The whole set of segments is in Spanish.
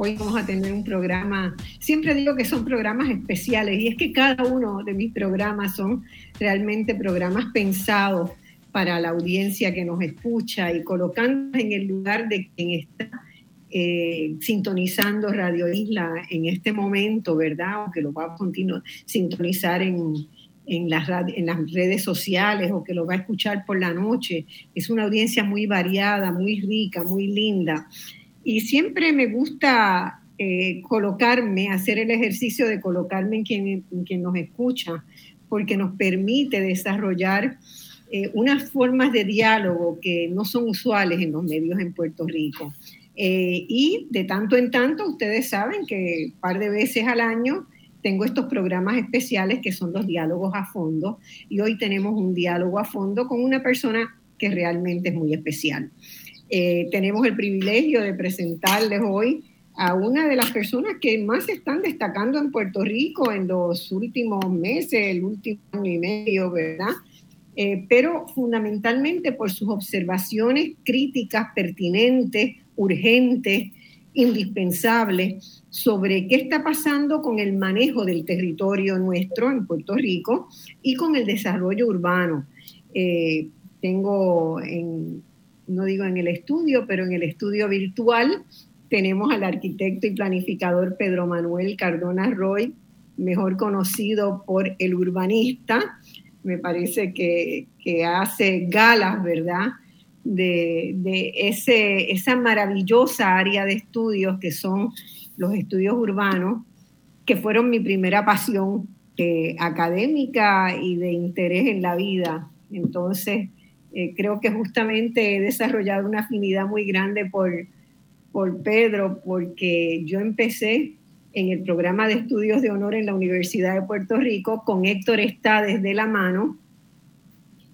hoy vamos a tener un programa. Siempre digo que son programas especiales y es que cada uno de mis programas son realmente programas pensados para la audiencia que nos escucha y colocando en el lugar de quien está eh, sintonizando Radio Isla en este momento, ¿verdad? O que lo va a continuar sintonizar en, en las, en las redes sociales o que lo va a escuchar por la noche. Es una audiencia muy variada, muy rica, muy linda. Y siempre me gusta eh, colocarme, hacer el ejercicio de colocarme en quien, en quien nos escucha, porque nos permite desarrollar eh, unas formas de diálogo que no son usuales en los medios en Puerto Rico. Eh, y de tanto en tanto, ustedes saben que un par de veces al año tengo estos programas especiales que son los diálogos a fondo y hoy tenemos un diálogo a fondo con una persona que realmente es muy especial. Eh, tenemos el privilegio de presentarles hoy a una de las personas que más se están destacando en Puerto Rico en los últimos meses, el último año y medio, ¿verdad? Eh, pero fundamentalmente por sus observaciones críticas, pertinentes, urgentes, indispensables sobre qué está pasando con el manejo del territorio nuestro en Puerto Rico y con el desarrollo urbano. Eh, tengo, en, no digo en el estudio, pero en el estudio virtual tenemos al arquitecto y planificador Pedro Manuel Cardona Roy, mejor conocido por el urbanista. Me parece que, que hace galas, ¿verdad? De, de ese, esa maravillosa área de estudios que son los estudios urbanos, que fueron mi primera pasión eh, académica y de interés en la vida. Entonces, eh, creo que justamente he desarrollado una afinidad muy grande por, por Pedro, porque yo empecé en el programa de estudios de honor en la Universidad de Puerto Rico con Héctor Estades de la mano,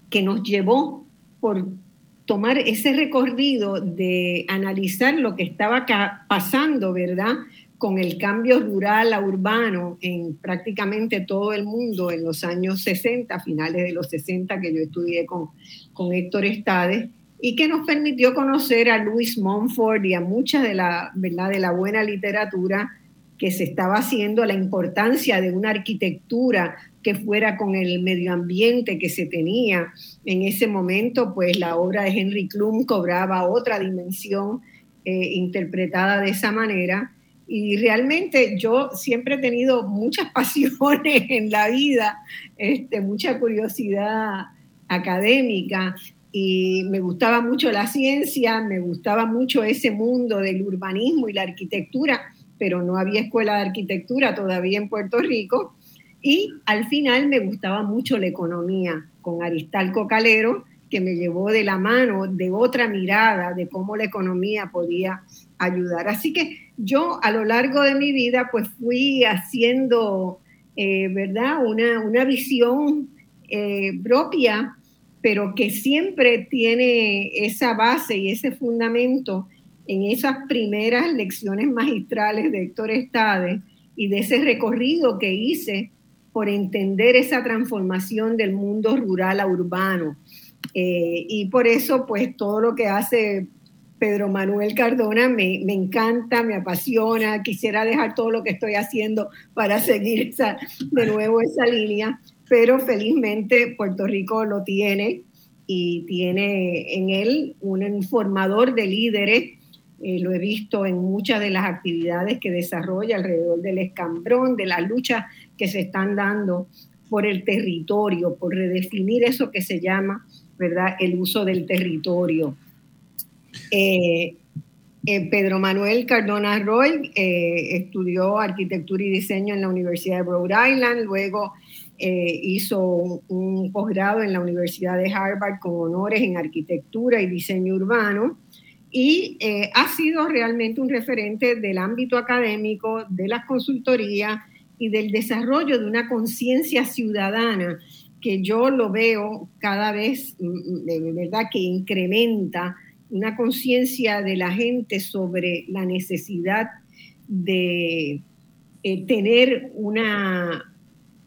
que nos llevó por tomar ese recorrido de analizar lo que estaba pasando, ¿verdad? Con el cambio rural a urbano en prácticamente todo el mundo en los años 60, finales de los 60 que yo estudié con, con Héctor Estades, y que nos permitió conocer a Louis Montfort y a mucha de la, ¿verdad? de la buena literatura que se estaba haciendo, la importancia de una arquitectura que fuera con el medio ambiente que se tenía en ese momento, pues la obra de Henry Klum cobraba otra dimensión eh, interpretada de esa manera. Y realmente yo siempre he tenido muchas pasiones en la vida, este, mucha curiosidad académica y me gustaba mucho la ciencia, me gustaba mucho ese mundo del urbanismo y la arquitectura, pero no había escuela de arquitectura todavía en Puerto Rico y al final me gustaba mucho la economía con Aristalco Calero, que me llevó de la mano de otra mirada de cómo la economía podía ayudar. Así que yo a lo largo de mi vida pues fui haciendo, eh, ¿verdad? Una, una visión eh, propia, pero que siempre tiene esa base y ese fundamento en esas primeras lecciones magistrales de Héctor Estade y de ese recorrido que hice por entender esa transformación del mundo rural a urbano. Eh, y por eso, pues todo lo que hace Pedro Manuel Cardona me, me, encanta, me apasiona, quisiera dejar todo lo que estoy haciendo para seguir esa, de nuevo esa línea, pero felizmente Puerto Rico lo tiene y tiene en él un formador de líderes eh, lo he visto en muchas de las actividades que desarrolla alrededor del escambrón, de las luchas que se están dando por el territorio, por redefinir eso que se llama, ¿verdad?, el uso del territorio. Eh, eh, Pedro Manuel Cardona Roy estudió arquitectura y diseño en la Universidad de Rhode Island, luego hizo un posgrado en la Universidad de Harvard con honores en arquitectura y diseño urbano y eh, ha sido realmente un referente del ámbito académico, de las consultorías y del desarrollo de una conciencia ciudadana que yo lo veo cada vez, mm, mm, de verdad, que incrementa una conciencia de la gente sobre la necesidad de eh, tener una,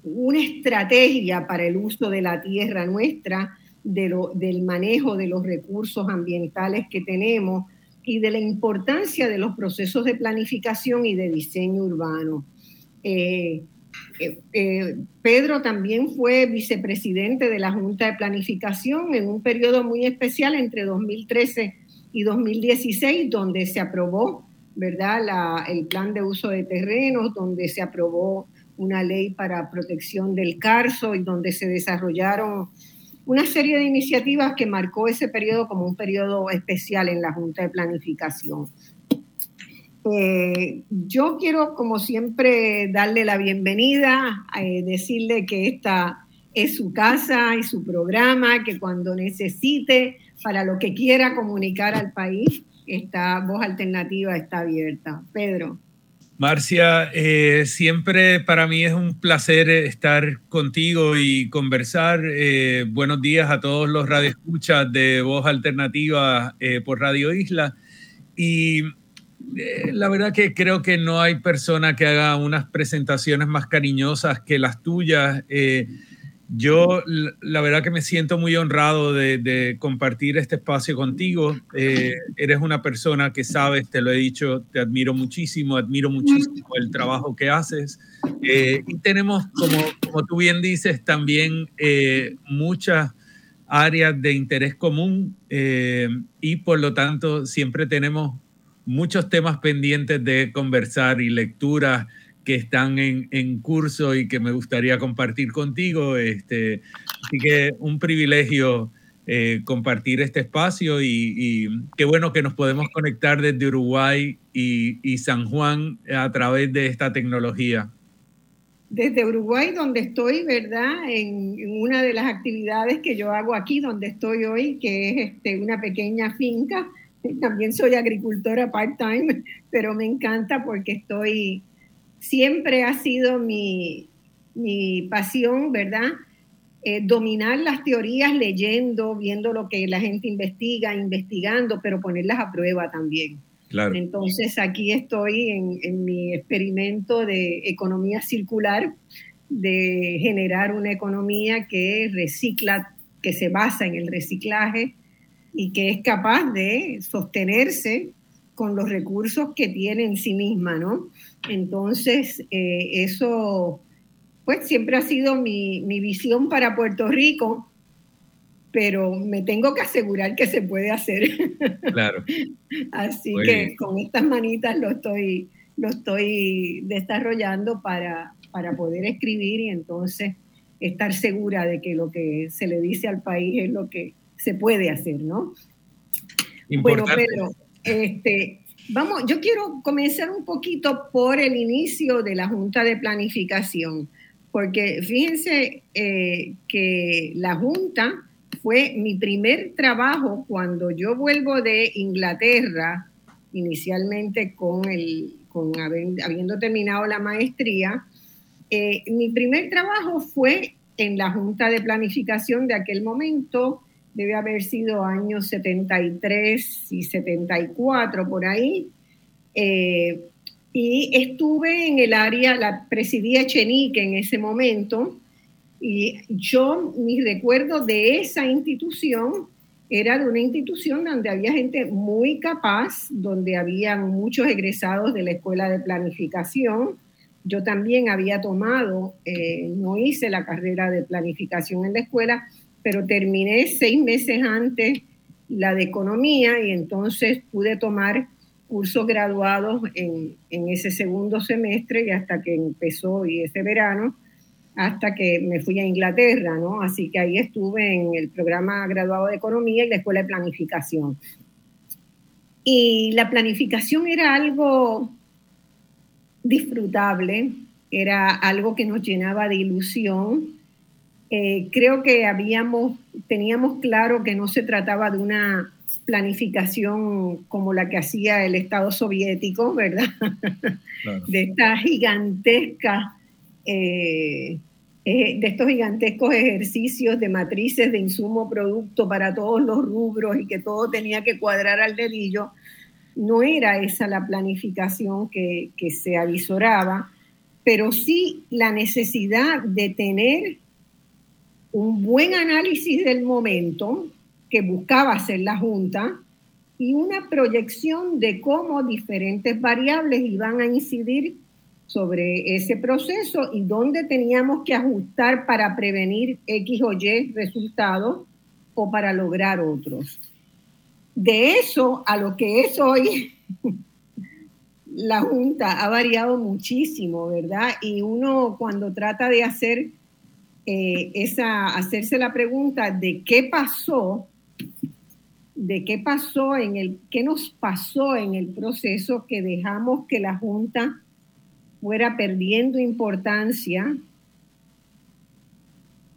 una estrategia para el uso de la tierra nuestra, del manejo de los recursos ambientales que tenemos y de la importancia de los procesos de planificación y de diseño urbano. Eh, eh, eh, Pedro también fue vicepresidente de la Junta de Planificación en un periodo muy especial entre 2013 y 2016, donde se aprobó ¿verdad? el plan de uso de terrenos, donde se aprobó una ley para protección del carso y donde se desarrollaron una serie de iniciativas que marcó ese periodo como un periodo especial en la Junta de Planificación. Eh, yo quiero, como siempre, darle la bienvenida, eh, decirle que esta es su casa y su programa, que cuando necesite, para lo que quiera comunicar al país, esta voz alternativa está abierta. Pedro. Marcia, eh, siempre para mí es un placer estar contigo y conversar. buenos días a todos los radioescuchas de Voz Alternativa por Radio Isla. Y eh, la verdad que creo que no hay persona que haga unas presentaciones más cariñosas que las tuyas. Eh, yo la verdad que me siento muy honrado de, compartir este espacio contigo. Eh, eres una persona que sabes, te lo he dicho, te admiro muchísimo, admiro muchísimo el trabajo que haces. y tenemos, como, como, tú bien dices, también muchas áreas de interés común y por lo tanto siempre tenemos muchos temas pendientes de conversar y lecturas que están en, curso y que me gustaría compartir contigo. Este, así que un privilegio eh, compartir este espacio y, qué bueno que nos podemos conectar desde Uruguay y, San Juan a través de esta tecnología. Desde Uruguay, donde estoy, ¿verdad? En, una de las actividades que yo hago aquí, donde estoy hoy, que es este, una pequeña finca también soy agricultora part-time, pero me encanta porque estoy, siempre ha sido mi, pasión, ¿verdad? Eh, dominar las teorías leyendo, viendo lo que la gente investiga, investigando, pero ponerlas a prueba también. Claro. Entonces aquí estoy en, en mi experimento de economía circular, de generar una economía que recicla, que se basa en el reciclaje, y que es capaz de sostenerse con los recursos que tiene en sí misma, ¿no? Entonces, eh, eso, pues siempre ha sido mi, visión para Puerto Rico, pero me tengo que asegurar que se puede hacer. Claro. Así que con estas manitas lo estoy, lo estoy desarrollando para, para poder escribir y entonces estar segura de que lo que se le dice al país es lo que se puede hacer, ¿no? Bueno, pero este, vamos, yo quiero comenzar un poquito por el inicio de la Junta de Planificación, porque fíjense eh, que la Junta fue mi primer trabajo cuando yo vuelvo de Inglaterra, inicialmente con el, con habiendo terminado la maestría. Eh, mi primer trabajo fue en la Junta de Planificación de aquel momento, debe haber sido años 73 y 74 por ahí. Eh, y estuve en el área, la presidía Chenique en ese momento, y yo, mi recuerdo de esa institución era de una institución donde había gente muy capaz, donde había muchos egresados de la escuela de planificación. Yo también había tomado, eh, no hice la carrera de planificación en la escuela, pero terminé seis meses antes la de economía y entonces pude tomar cursos graduados en, ese segundo semestre y hasta que empezó y ese verano, hasta que me fui a Inglaterra, ¿no? Así que ahí estuve en el programa graduado de economía y la escuela de planificación. Y la planificación era algo disfrutable, era algo que nos llenaba de ilusión, eh, creo que habíamos, teníamos claro que no se trataba de una planificación como la que hacía el Estado soviético, ¿verdad? De esta gigantesca eh, eh, de estos gigantescos ejercicios de matrices de insumo producto para todos los rubros y que todo tenía que cuadrar al dedillo, no era esa la planificación que, que se avisoraba, pero sí la necesidad de tener un buen análisis del momento que buscaba hacer la Junta y una proyección de cómo diferentes variables iban a incidir sobre ese proceso y dónde teníamos que ajustar para prevenir X o Y resultados o para lograr otros. De eso a lo que es hoy, la Junta ha variado muchísimo, ¿verdad? Y uno cuando trata de hacer eh, esa, hacerse la pregunta de qué pasó, de qué pasó en el, qué nos pasó en el proceso que dejamos que la Junta fuera perdiendo importancia,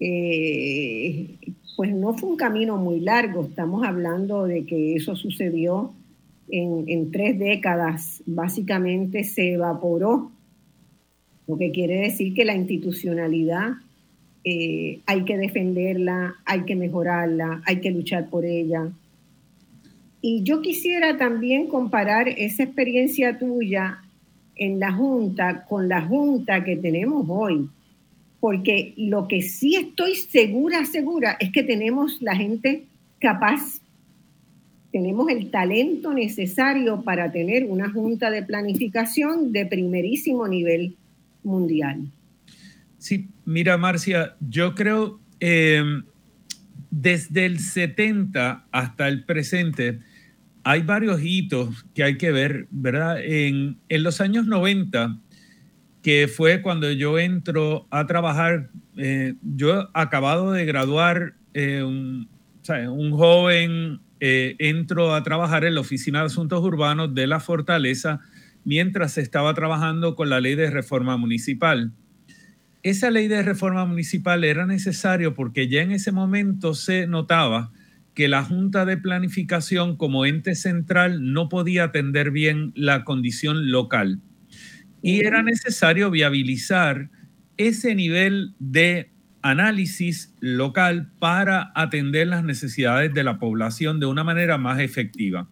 eh, pues no fue un camino muy largo. Estamos hablando de que eso sucedió en, tres décadas. Básicamente se evaporó, lo que quiere decir que la institucionalidad eh, hay que defenderla, hay que mejorarla, hay que luchar por ella. Y yo quisiera también comparar esa experiencia tuya en la Junta con la Junta que tenemos hoy. Porque lo que sí estoy segura, segura, es que tenemos la gente capaz, tenemos el talento necesario para tener una Junta de Planificación de primerísimo nivel mundial. Sí, mira Marcia, yo creo eh, desde el 70 hasta el presente, hay varios hitos que hay que ver, ¿verdad? En, los años 90, que fue cuando yo entro a trabajar, eh, yo acabado de graduar, eh, un, joven, eh, entro a trabajar en la Oficina de Asuntos Urbanos de la Fortaleza mientras estaba trabajando con la ley de reforma municipal. Esa ley de reforma municipal era necesario porque ya en ese momento se notaba que la Junta de Planificación como ente central no podía atender bien la condición local. Y era necesario viabilizar ese nivel de análisis local para atender las necesidades de la población de una manera más efectiva.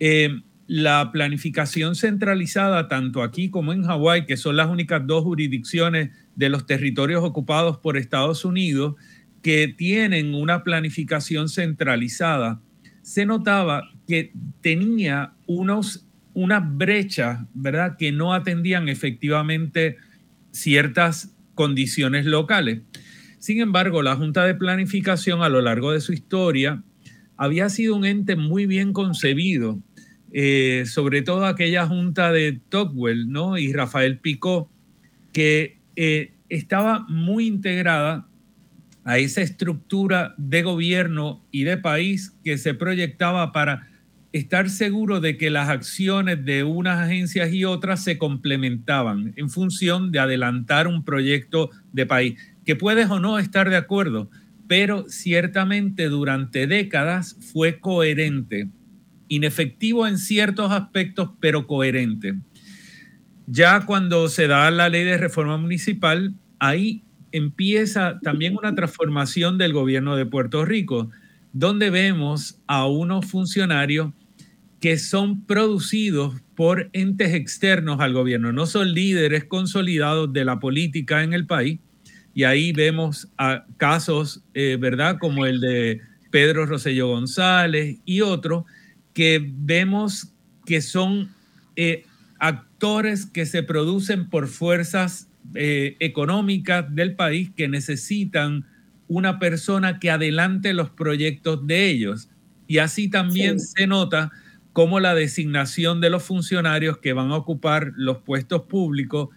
Eh, la planificación centralizada, tanto aquí como en Hawái, que son las únicas dos jurisdicciones de los territorios ocupados por Estados Unidos, que tienen una planificación centralizada, se notaba que tenía unos, unas brechas, ¿verdad?, que no atendían efectivamente ciertas condiciones locales. Sin embargo, la Junta de Planificación a lo largo de su historia había sido un ente muy bien concebido, eh, sobre todo aquella Junta de Tocqueville ¿no? y Rafael Picó, que eh, estaba muy integrada a esa estructura de gobierno y de país que se proyectaba para estar seguro de que las acciones de unas agencias y otras se complementaban en función de adelantar un proyecto de país, que puedes o no estar de acuerdo, pero ciertamente durante décadas fue coherente, inefectivo en ciertos aspectos, pero coherente. Ya cuando se da la ley de reforma municipal, ahí empieza también una transformación del gobierno de Puerto Rico, donde vemos a unos funcionarios que son producidos por entes externos al gobierno, no son líderes consolidados de la política en el país. Y ahí vemos a casos, eh, ¿verdad? Como el de Pedro Rosselló González y otros, que vemos que son eh, actores que se producen por fuerzas eh, económicas del país que necesitan una persona que adelante los proyectos de ellos. Y así también se nota cómo la designación de los funcionarios que van a ocupar los puestos públicos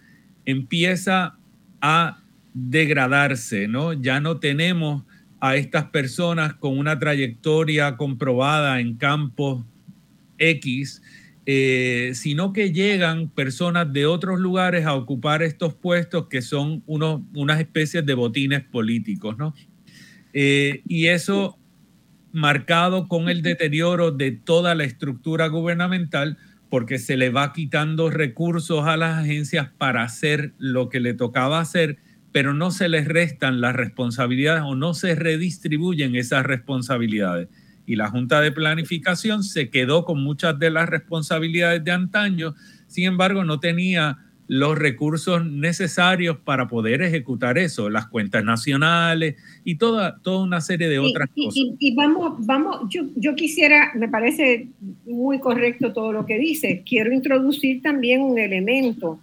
empieza a degradarse, ¿no? Ya no tenemos a estas personas con una trayectoria comprobada en campos X, eh, sino que llegan personas de otros lugares a ocupar estos puestos que son unas especies de botines políticos, ¿no? Eh, y eso marcado con el deterioro de toda la estructura gubernamental, porque se le va quitando recursos a las agencias para hacer lo que le tocaba hacer, pero no se les restan las responsabilidades o no se redistribuyen esas responsabilidades. Y la Junta de Planificación se quedó con muchas de las responsabilidades de antaño, sin embargo no tenía los recursos necesarios para poder ejecutar eso, las cuentas nacionales y toda, toda una serie de otras cosas. Y, vamos, vamos, yo, yo quisiera, me parece muy correcto todo lo que dice, quiero introducir también un elemento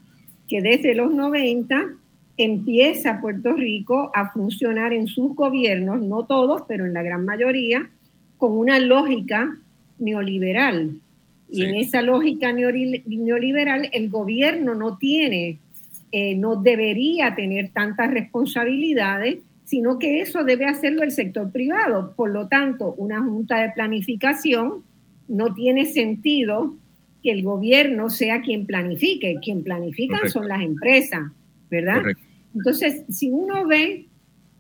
que desde los 90 empieza Puerto Rico a funcionar en sus gobiernos, no todos, pero en la gran mayoría, con una lógica neoliberal. Y en esa lógica neoliberal, el gobierno no tiene, eh, no debería tener tantas responsabilidades, sino que eso debe hacerlo el sector privado. Por lo tanto, una junta de planificación no tiene sentido que el gobierno sea quien planifique. Quien planifican son las empresas, ¿verdad? Entonces, si uno ve,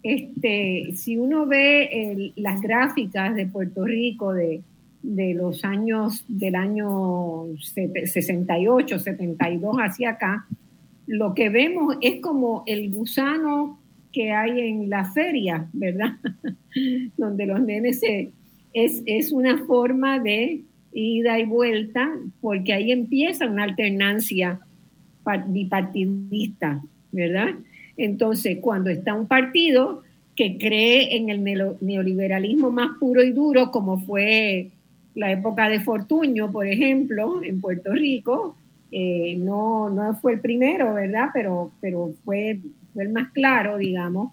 este, si uno ve las gráficas de Puerto Rico de, de los años del año 68, 72 hacia acá, lo que vemos es como el gusano que hay en la feria, ¿verdad? Donde los nenes es, es una forma de ida y vuelta, porque ahí empieza una alternancia bipartidista, ¿verdad? Entonces, cuando está un partido que cree en el neoliberalismo más puro y duro, como fue la época de Fortuño, por ejemplo, en Puerto Rico, eh, no, no fue el primero, ¿verdad? Pero, pero fue, el más claro, digamos.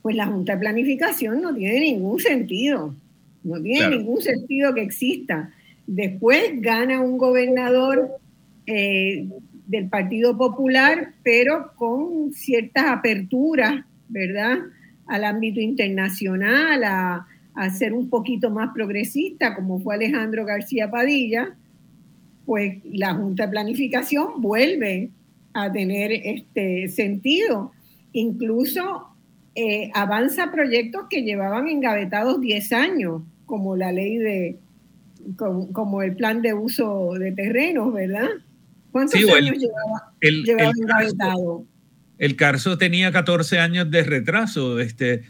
Pues la Junta de Planificación no tiene ningún sentido, no tiene ningún sentido que exista. Después gana un gobernador eh, del Partido Popular, pero con ciertas aperturas, ¿verdad? Al ámbito internacional, a, ser un poquito más progresista, como fue Alejandro García Padilla, pues la Junta de Planificación vuelve a tener este sentido. Incluso eh, avanza proyectos que llevaban engavetados 10 años, como la ley de, como, el plan de uso de terrenos, ¿verdad? ¿Cuántos años llevaba, el, engavetado? el Carso tenía 14 años de retraso. Este,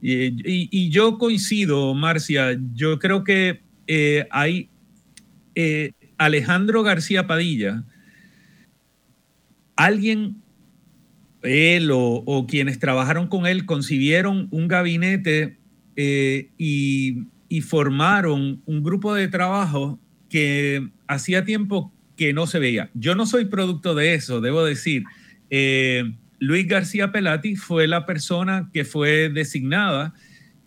y, yo coincido, Marcia, yo creo que eh, hay eh, Alejandro García Padilla, alguien, él o, quienes trabajaron con él, concibieron un gabinete eh, y, y, formaron un grupo de trabajo que hacía tiempo que no se veía. Yo no soy producto de eso, debo decir. Luis García Pelati fue la persona que fue designada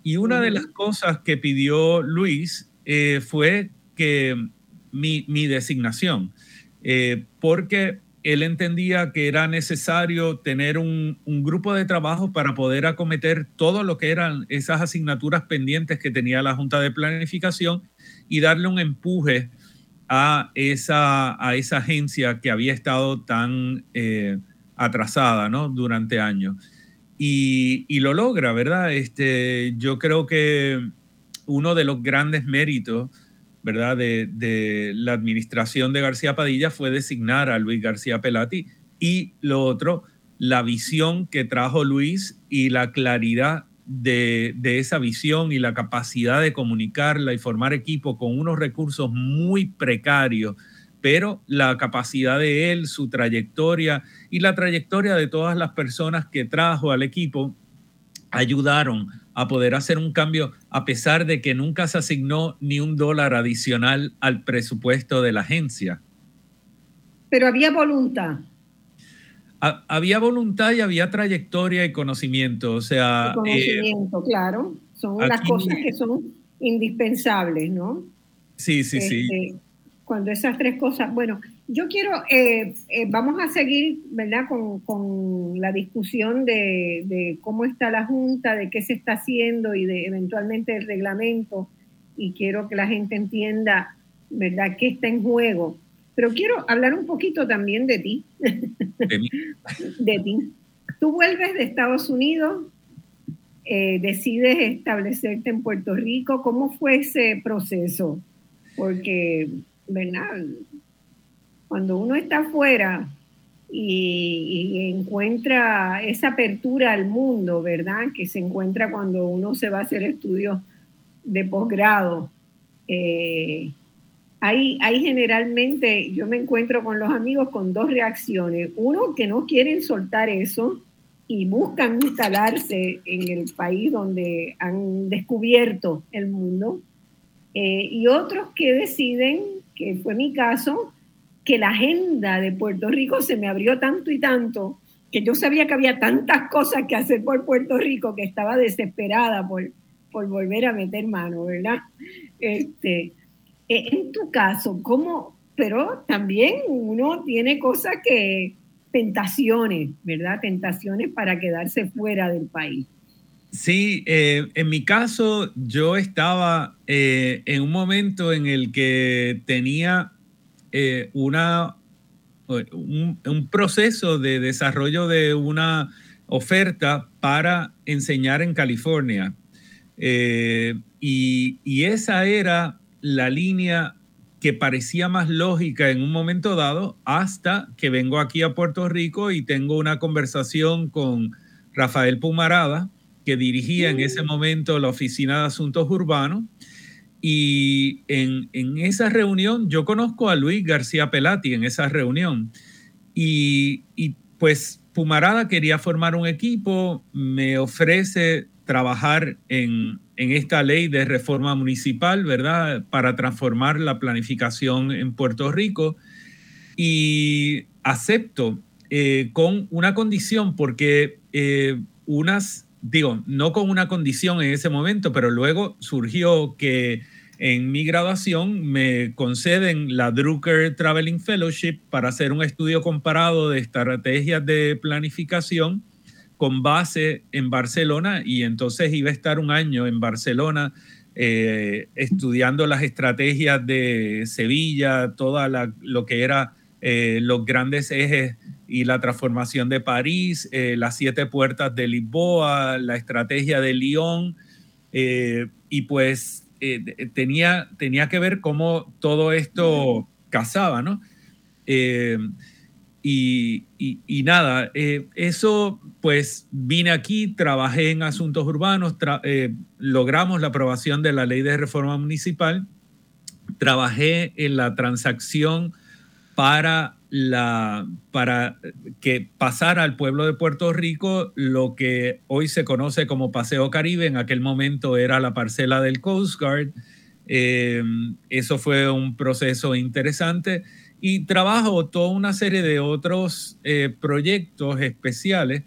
y una de las cosas que pidió Luis eh, fue que mi, designación, eh, porque él entendía que era necesario tener un, grupo de trabajo para poder acometer todo lo que eran esas asignaturas pendientes que tenía la Junta de Planificación y darle un empuje a esa, a esa agencia que había estado tan... Eh, atrasada. Durante años. Y, lo logra, ¿verdad? Este, yo creo que uno de los grandes méritos, ¿verdad? De, la administración de García Padilla fue designar a Luis García Pelati y lo otro, la visión que trajo Luis y la claridad de, esa visión y la capacidad de comunicarla y formar equipo con unos recursos muy precarios pero la capacidad de él, su trayectoria y la trayectoria de todas las personas que trajo al equipo ayudaron a poder hacer un cambio a pesar de que nunca se asignó ni un dólar adicional al presupuesto de la agencia. Pero había voluntad. Había voluntad y había trayectoria y conocimiento. O sea, conocimiento, claro. Son las cosas que son indispensables, ¿no? Sí, sí, sí. Este, cuando esas tres cosas, bueno, yo quiero, eh, eh, vamos a seguir, ¿verdad?, con, la discusión de, cómo está la Junta, de qué se está haciendo y de eventualmente el reglamento, y quiero que la gente entienda, ¿verdad?, qué está en juego. Pero quiero hablar un poquito también de ti. De, ti. Tú vuelves de Estados Unidos, eh, decides establecerte en Puerto Rico. ¿Cómo fue ese proceso? Porque ¿verdad? Cuando uno está afuera, y, encuentra esa apertura al mundo, ¿verdad? Que se encuentra cuando uno se va a hacer estudios de posgrado. Eh, hay, generalmente, yo me encuentro con los amigos con dos reacciones. Uno, que no quieren soltar eso y buscan instalarse en el país donde han descubierto el mundo. Eh, y otros que deciden, que fue mi caso, que la agenda de Puerto Rico se me abrió tanto y tanto que yo sabía que había tantas cosas que hacer por Puerto Rico que estaba desesperada por, por volver a meter mano, ¿verdad? Este, en tu caso, ¿cómo? Pero también uno tiene cosas que, tentaciones, ¿verdad? Tentaciones para quedarse fuera del país. Sí, eh, en mi caso yo estaba eh, en un momento en el que tenía eh, una, un, proceso de desarrollo de una oferta para enseñar en California. Y, esa era la línea que parecía más lógica en un momento dado hasta que vengo aquí a Puerto Rico y tengo una conversación con Rafael Pumarada, que dirigía en ese mm. momento la Oficina de Asuntos Urbanos y en, esa reunión, yo conozco a Luis García Pelati en esa reunión. Y, pues Pumarada quería formar un equipo, me ofrece trabajar en, esta ley de reforma municipal, ¿verdad? Para transformar la planificación en Puerto Rico. Y acepto eh, con una condición, porque eh, unas digo, no con una condición en ese momento, pero luego surgió que en mi graduación me conceden la Drucker Traveling Fellowship para hacer un estudio comparado de estrategias de planificación con base en Barcelona y entonces iba a estar un año en Barcelona eh, estudiando las estrategias de Sevilla, toda lo que era eh, los grandes ejes y la transformación de París, eh, las siete puertas de Lisboa, la estrategia de Lyon, y pues tenía, tenía que ver cómo todo esto casaba, ¿no? Y, nada, eso pues vine aquí, trabajé en asuntos urbanos, logramos la aprobación de la ley de reforma municipal, trabajé en la transacción para la, para que pasara al pueblo de Puerto Rico lo que hoy se conoce como Paseo Caribe, en aquel momento era la parcela del Coast Guard. Eh, eso fue un proceso interesante y trabajo toda una serie de otros eh, proyectos especiales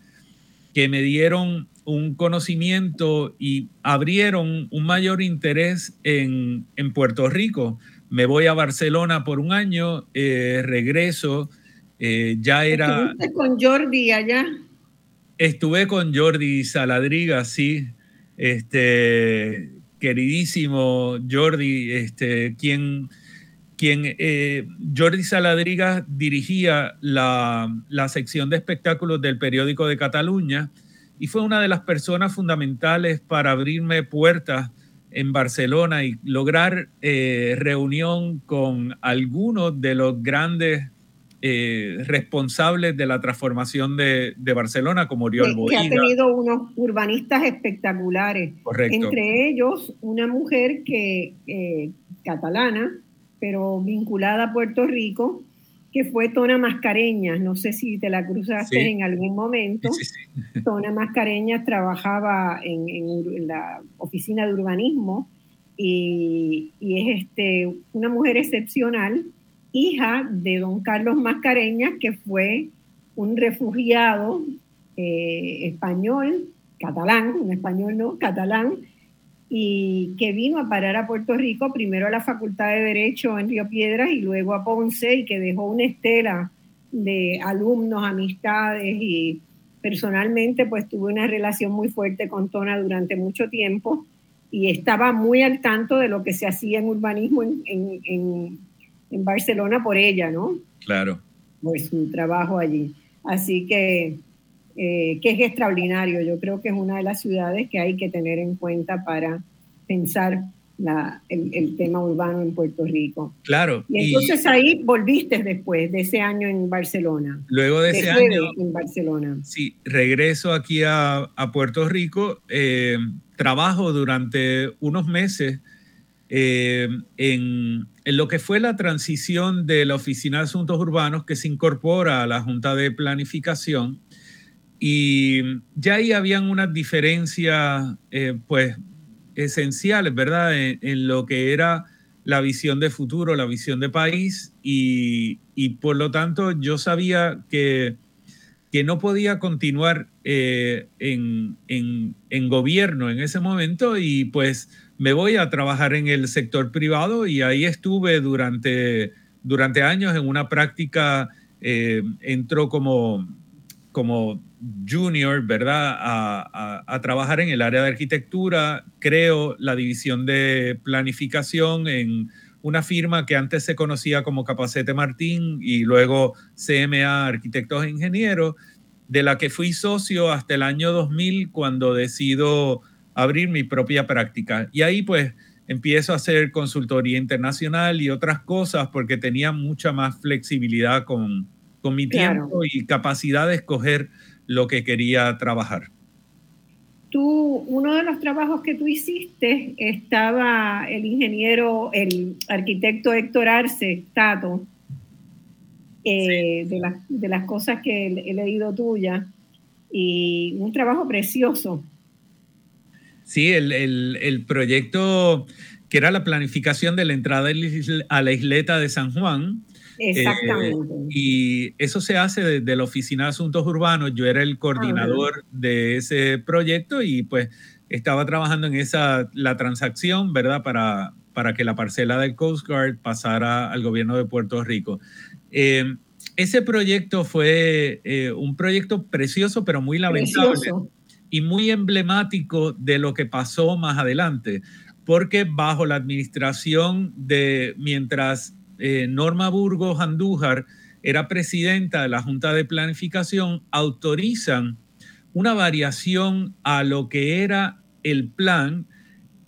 que me dieron un conocimiento y abrieron un mayor interés en, en Puerto Rico me voy a Barcelona por un año, eh, regreso, eh, ya era... ¿Estuviste con Jordi allá? Estuve con Jordi Saladriga, sí, este, queridísimo Jordi, este, quien, quien eh, Jordi Saladriga dirigía la, la sección de espectáculos del periódico de Cataluña y fue una de las personas fundamentales para abrirme puertas en Barcelona y lograr eh, reunión con algunos de los grandes eh, responsables de la transformación de, Barcelona, como Oriol que, que ha tenido unos urbanistas espectaculares. Correcto. Entre ellos, una mujer que eh, catalana, pero vinculada a Puerto Rico, que fue Tona Mascareñas. No sé si te la cruzaste en algún momento. Tona Mascareñas trabajaba en, la oficina de urbanismo y, es este, una mujer excepcional, hija de don Carlos Mascareñas, que fue un refugiado eh, español, catalán, un español no, catalán, y que vino a parar a Puerto Rico, primero a la Facultad de Derecho en Río Piedras y luego a Ponce, y que dejó una estela de alumnos, amistades y personalmente pues tuve una relación muy fuerte con Tona durante mucho tiempo y estaba muy al tanto de lo que se hacía en urbanismo en, en, en Barcelona por ella, ¿no? Claro. Por su trabajo allí. Así que eh, que es extraordinario. Yo creo que es una de las ciudades que hay que tener en cuenta para pensar el, tema urbano en Puerto Rico. Claro. Y entonces ahí volviste después de ese año en Barcelona. Luego de ese año. En Barcelona. Sí, regreso aquí a, Puerto Rico. Eh, trabajo durante unos meses eh, en, en, lo que fue la transición de la Oficina de Asuntos Urbanos que se incorpora a la Junta de Planificación. Y ya ahí habían unas diferencias, eh, pues, esenciales, ¿verdad? En, lo que era la visión de futuro, la visión de país. Y, por lo tanto yo sabía que, que no podía continuar eh, en, en, gobierno en ese momento. Y pues me voy a trabajar en el sector privado. Y ahí estuve durante, durante años en una práctica, eh, entró como, como junior, ¿verdad? A, trabajar en el área de arquitectura. Creo la división de planificación en una firma que antes se conocía como Capacete Martín y luego CMA Arquitectos e Ingenieros, de la que fui socio hasta el año 2000 cuando decido abrir mi propia práctica. Y ahí pues empiezo a hacer consultoría internacional y otras cosas porque tenía mucha más flexibilidad con, con mi tiempo y capacidad de escoger lo que quería trabajar. Tú, uno de los trabajos que tú hiciste estaba el ingeniero, el arquitecto Héctor Arce, Tato, eh, de, las, de, las cosas que he leído tuya, y un trabajo precioso. Sí, el, el, el, proyecto que era la planificación de la entrada a la isleta de San Juan, Exactamente. Eh, y eso se hace desde la Oficina de Asuntos Urbanos. Yo era el coordinador de ese proyecto y pues estaba trabajando en esa, la transacción, ¿verdad? Para, para que la parcela del Coast Guard pasara al gobierno de Puerto Rico. Eh, ese proyecto fue eh, un proyecto precioso, pero muy lamentable y muy emblemático de lo que pasó más adelante, porque bajo la administración de, mientras eh, Norma Burgos Andújar era presidenta de la Junta de Planificación, autorizan una variación a lo que era el plan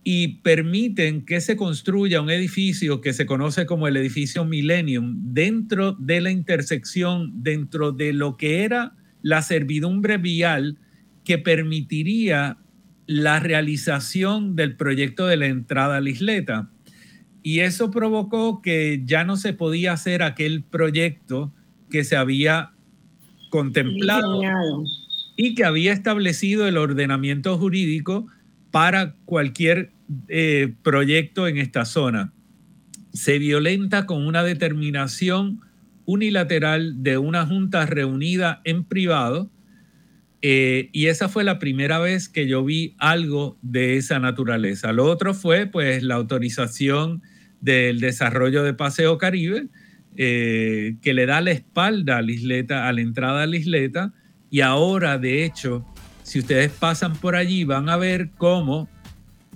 y permiten que se construya un edificio que se conoce como el edificio Millennium dentro de la intersección, dentro de lo que era la servidumbre vial que permitiría la realización del proyecto de la entrada a la isleta. Y eso provocó que ya no se podía hacer aquel proyecto que se había contemplado y que había establecido el ordenamiento jurídico para cualquier eh, proyecto en esta zona. Se violenta con una determinación unilateral de una junta reunida en privado eh, y esa fue la primera vez que yo vi algo de esa naturaleza. Lo otro fue pues la autorización del desarrollo de Paseo Caribe, eh, que le da la espalda a la isleta, a la entrada a la isleta, y ahora de hecho, si ustedes pasan por allí van a ver cómo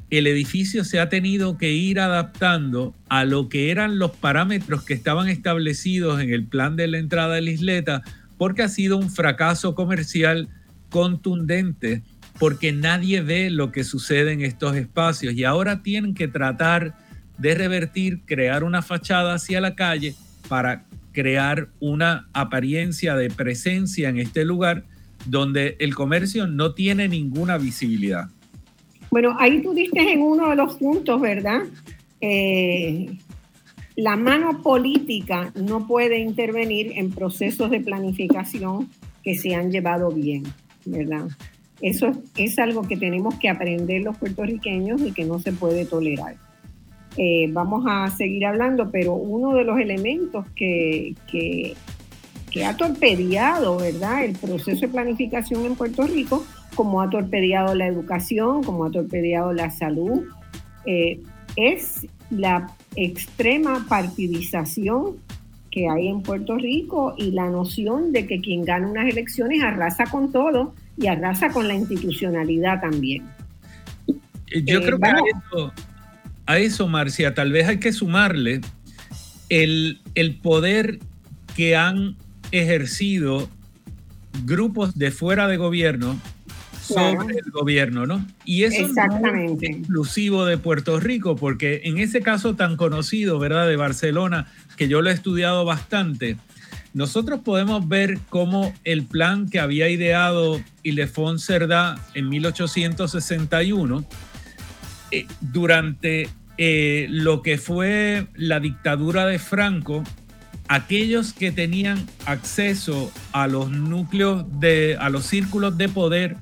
el edificio se ha tenido que ir adaptando a lo que eran los parámetros que estaban establecidos en el plan de la entrada a la isleta, porque ha sido un fracaso comercial contundente porque nadie ve lo que sucede en estos espacios y ahora tienen que tratar de revertir, crear una fachada hacia la calle para crear una apariencia de presencia en este lugar donde el comercio no tiene ninguna visibilidad. Bueno, ahí tú diste en uno de los puntos, ¿verdad? Eh, la mano política no puede intervenir en procesos de planificación que se han llevado bien. ¿verdad? Eso es algo que tenemos que aprender los puertorriqueños y que no se puede tolerar. Eh, vamos a seguir hablando, pero uno de los elementos que, que, ha torpedeado, ¿verdad?, el proceso de planificación en Puerto Rico, como ha torpedeado la educación, como ha torpedeado la salud, eh, es la extrema partidización que hay en Puerto Rico y la noción de que quien gana unas elecciones arrasa con todo y arrasa con la institucionalidad también. Eh, yo creo que a eso, Marcia, tal vez hay que sumarle el, el poder que han ejercido grupos de fuera de gobierno sobre el gobierno, ¿no? Y eso Exactamente. es exclusivo de Puerto Rico, porque en ese caso tan conocido, ¿verdad? De Barcelona, que yo lo he estudiado bastante, nosotros podemos ver cómo el plan que había ideado Ildefonso Cerdá en 1861, eh, durante eh, lo que fue la dictadura de Franco, aquellos que tenían acceso a los núcleos de, a los círculos de poder,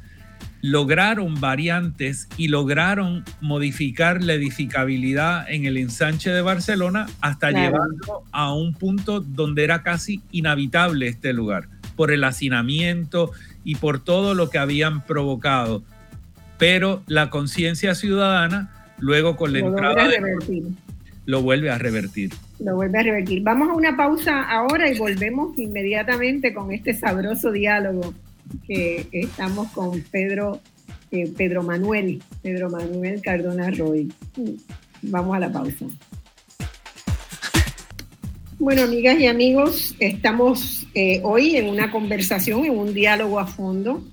lograron variantes y lograron modificar la edificabilidad en el ensanche de Barcelona hasta llevarlo a un punto donde era casi inhabitable este lugar, por el hacinamiento y por todo lo que habían provocado. Pero la conciencia ciudadana luego con la entrada lo vuelve a revertir. Lo vuelve a revertir. Vamos a una pausa ahora y volvemos inmediatamente con este sabroso diálogo que estamos con Pedro, eh, Pedro Manuel, Pedro Manuel Cardona Roy. Vamos a la pausa. Bueno, amigas y amigos, estamos eh, hoy en una conversación, en un diálogo a fondo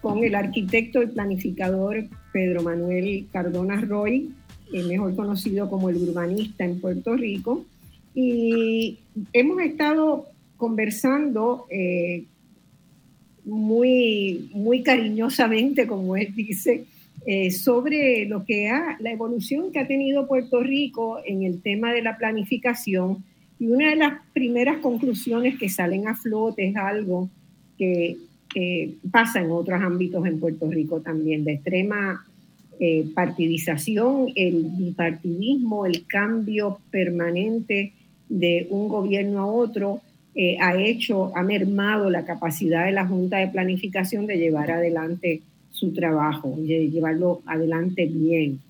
con el arquitecto y planificador Pedro Manuel Cardona Roy, eh, mejor conocido como el urbanista en Puerto Rico. Y hemos estado conversando eh, muy, muy cariñosamente, como él dice, eh, sobre lo que ha, la evolución que ha tenido Puerto Rico en el tema de la planificación. Y una de las primeras conclusiones que salen a flote es algo que pasa en otros ámbitos en Puerto Rico también, de extrema eh, partidización, el bipartidismo, el cambio permanente de un gobierno a otro, eh, ha hecho, ha mermado la capacidad de la Junta de Planificación de llevar adelante su trabajo, de llevarlo adelante bien.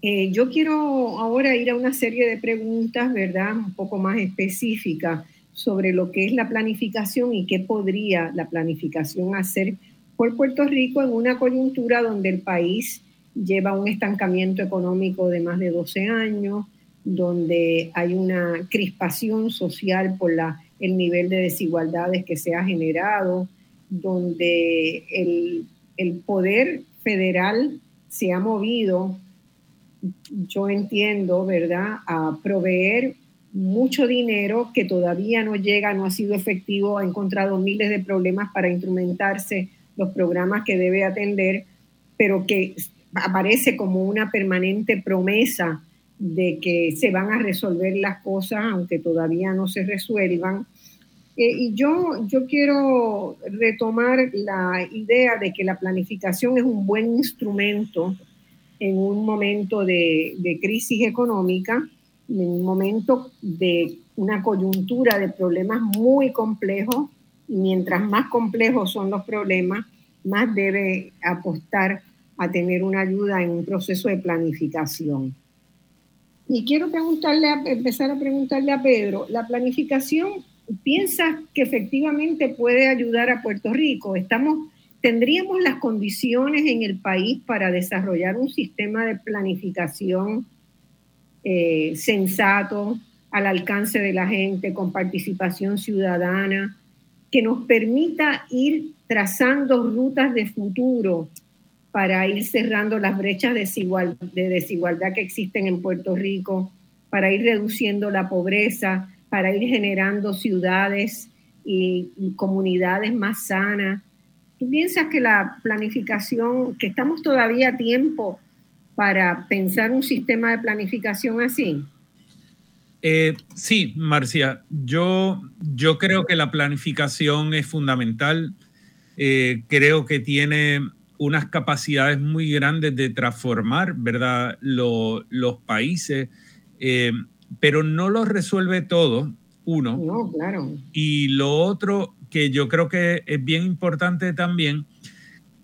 Eh, yo quiero ahora ir a una serie de preguntas, ¿verdad? Un poco más específicas sobre lo que es la planificación y qué podría la planificación hacer por Puerto Rico en una coyuntura donde el país lleva un estancamiento económico de más de 12 años, donde hay una crispación social por la, el nivel de desigualdades que se ha generado, donde el, el poder federal se ha movido, yo entiendo, ¿verdad?, a proveer mucho dinero que todavía no llega, no ha sido efectivo, ha encontrado miles de problemas para instrumentarse los programas que debe atender, pero que aparece como una permanente promesa de que se van a resolver las cosas, aunque todavía no se resuelvan. Eh, y yo, yo quiero retomar la idea de que la planificación es un buen instrumento en un momento de, de crisis económica en un momento de una coyuntura de problemas muy complejos, y mientras más complejos son los problemas, más debe apostar a tener una ayuda en un proceso de planificación. Y quiero preguntarle, empezar a preguntarle a Pedro, ¿la planificación piensa que efectivamente puede ayudar a Puerto Rico? Estamos, ¿Tendríamos las condiciones en el país para desarrollar un sistema de planificación eh, sensato, al alcance de la gente, con participación ciudadana, que nos permita ir trazando rutas de futuro para ir cerrando las brechas de desigualdad que existen en Puerto Rico, para ir reduciendo la pobreza, para ir generando ciudades y, comunidades más sanas. ¿Tú piensas que la planificación, que estamos todavía a tiempo para pensar un sistema de planificación así? Eh, sí, Marcia, yo, yo creo que la planificación es fundamental. Eh, creo que tiene unas capacidades muy grandes de transformar, ¿verdad?, los países, eh, pero no lo resuelve todo, uno. No, claro. Y lo otro que yo creo que es bien importante también,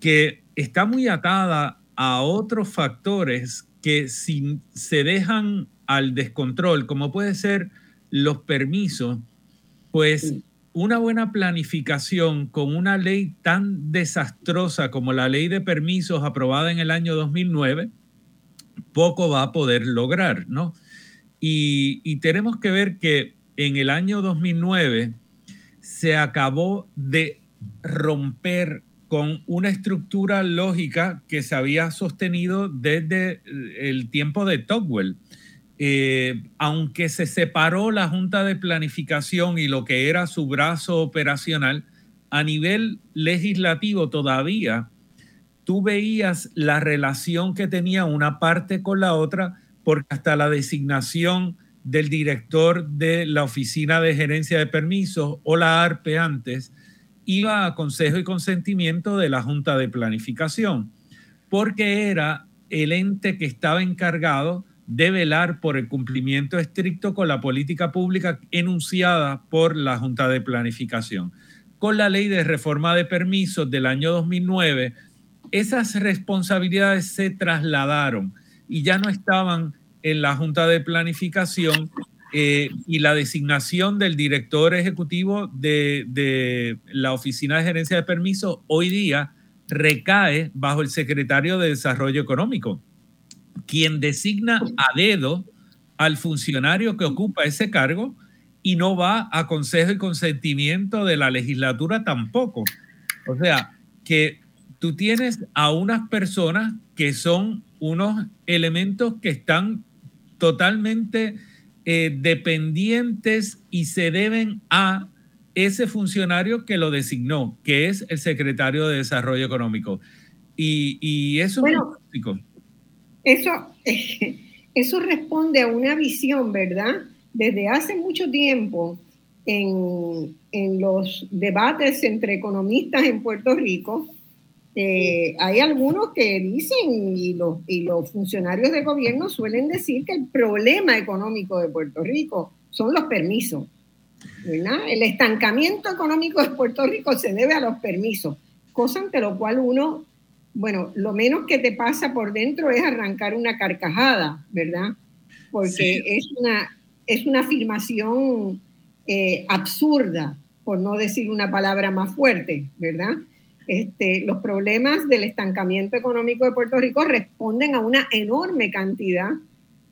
que está muy atada a otros factores que si se dejan al descontrol, como puede ser los permisos, pues una buena planificación con una ley tan desastrosa como la ley de permisos aprobada en el año 2009, poco va a poder lograr, ¿no? Y, y tenemos que ver que en el año 2009 se acabó de romper con una estructura lógica que se había sostenido desde el tiempo de Tocqueville. Eh, aunque se separó la Junta de Planificación y lo que era su brazo operacional, a nivel legislativo todavía tú veías la relación que tenía una parte con la otra, porque hasta la designación del director de la Oficina de Gerencia de Permisos o la ARPE antes, iba a consejo y consentimiento de la Junta de Planificación, porque era el ente que estaba encargado de velar por el cumplimiento estricto con la política pública enunciada por la Junta de Planificación. Con la ley de reforma de permisos del año 2009, esas responsabilidades se trasladaron y ya no estaban en la Junta de Planificación eh, y la designación del director ejecutivo de, la Oficina de Gerencia de Permisos hoy día recae bajo el secretario de Desarrollo Económico, quien designa a dedo al funcionario que ocupa ese cargo y no va a consejo y consentimiento de la legislatura tampoco. O sea, que tú tienes a unas personas que son unos elementos que están totalmente eh, dependientes y se deben a ese funcionario que lo designó, que es el secretario de Desarrollo Económico. Y, eso es Eso, eso responde a una visión, ¿verdad? Desde hace mucho tiempo en, en los debates entre economistas en Puerto Rico, eh, hay algunos que dicen, y los, y los funcionarios de gobierno suelen decir que el problema económico de Puerto Rico son los permisos. El estancamiento económico de Puerto Rico se debe a los permisos, cosa ante lo cual uno, bueno, lo menos que te pasa por dentro es arrancar una carcajada, ¿verdad? Porque es, una, es una afirmación eh, absurda, por no decir una palabra más fuerte, ¿verdad? Este, los problemas del estancamiento económico de Puerto Rico responden a una enorme cantidad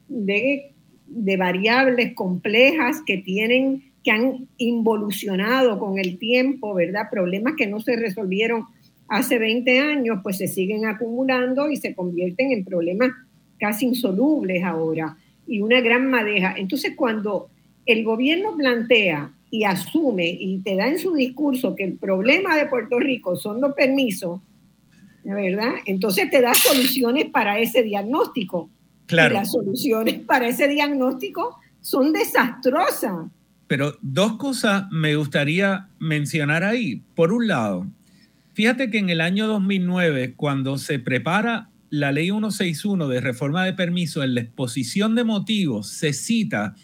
de, variables complejas que tienen, que han involucionado con el tiempo, ¿verdad? Problemas que no se resolvieron hace 20 años, pues se siguen acumulando y se convierten en problemas casi insolubles ahora y una gran madeja. Entonces, cuando el gobierno plantea y asume y te da en su discurso que el problema de Puerto Rico son los permisos, ¿verdad? Entonces te da soluciones para ese diagnóstico. Claro. Y las soluciones para ese diagnóstico son desastrosas. Pero dos cosas me gustaría mencionar ahí. Por un lado, fíjate que en el año 2009, cuando se prepara la ley 161 de reforma de permiso, en la exposición de motivos se cita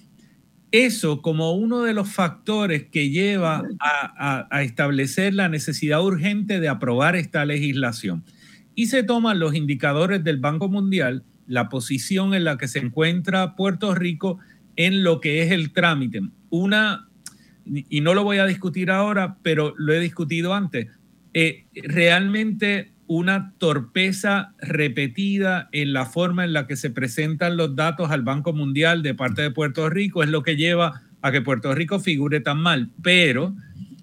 eso como uno de los factores que lleva a, establecer la necesidad urgente de aprobar esta legislación. Y se toman los indicadores del Banco Mundial, la posición en la que se encuentra Puerto Rico en lo que es el trámite. Una, y no lo voy a discutir ahora, pero lo he discutido antes, eh, realmente una torpeza repetida en la forma en la que se presentan los datos al Banco Mundial de parte de Puerto Rico es lo que lleva a que Puerto Rico figure tan mal. Pero,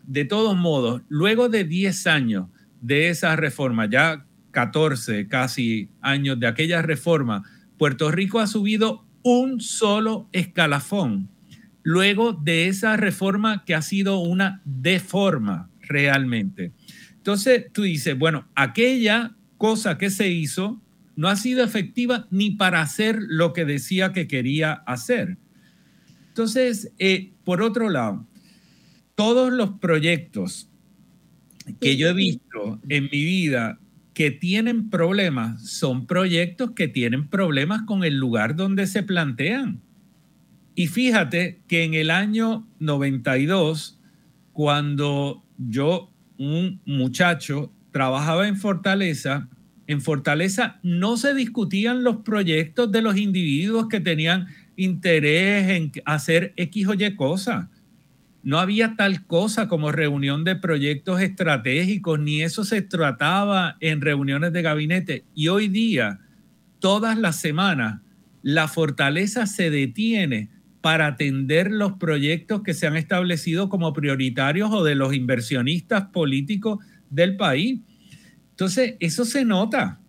de todos modos, luego de 10 años de esa reforma, ya 14 casi años de aquella reforma, Puerto Rico ha subido un solo escalafón. Luego de esa reforma que ha sido una deforma realmente. Entonces tú dices, bueno, aquella cosa que se hizo no ha sido efectiva ni para hacer lo que decía que quería hacer. Entonces, eh, por otro lado, todos los proyectos que yo he visto en mi vida que tienen problemas son proyectos que tienen problemas con el lugar donde se plantean. Y fíjate que en el año 92, cuando yo un muchacho trabajaba en Fortaleza, en Fortaleza no se discutían los proyectos de los individuos que tenían interés en hacer X o Y cosas. No había tal cosa como reunión de proyectos estratégicos, ni eso se trataba en reuniones de gabinete. Y hoy día, todas las semanas, la fortaleza se detiene para atender los proyectos que se han establecido como prioritarios o de los inversionistas políticos del país. Entonces, eso se nota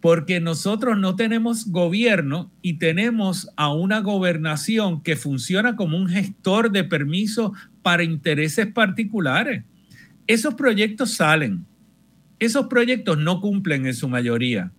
porque nosotros no tenemos gobierno y tenemos a una gobernación que funciona como un gestor de permisos para intereses particulares. Esos proyectos salen. Esos proyectos no cumplen en su mayoría,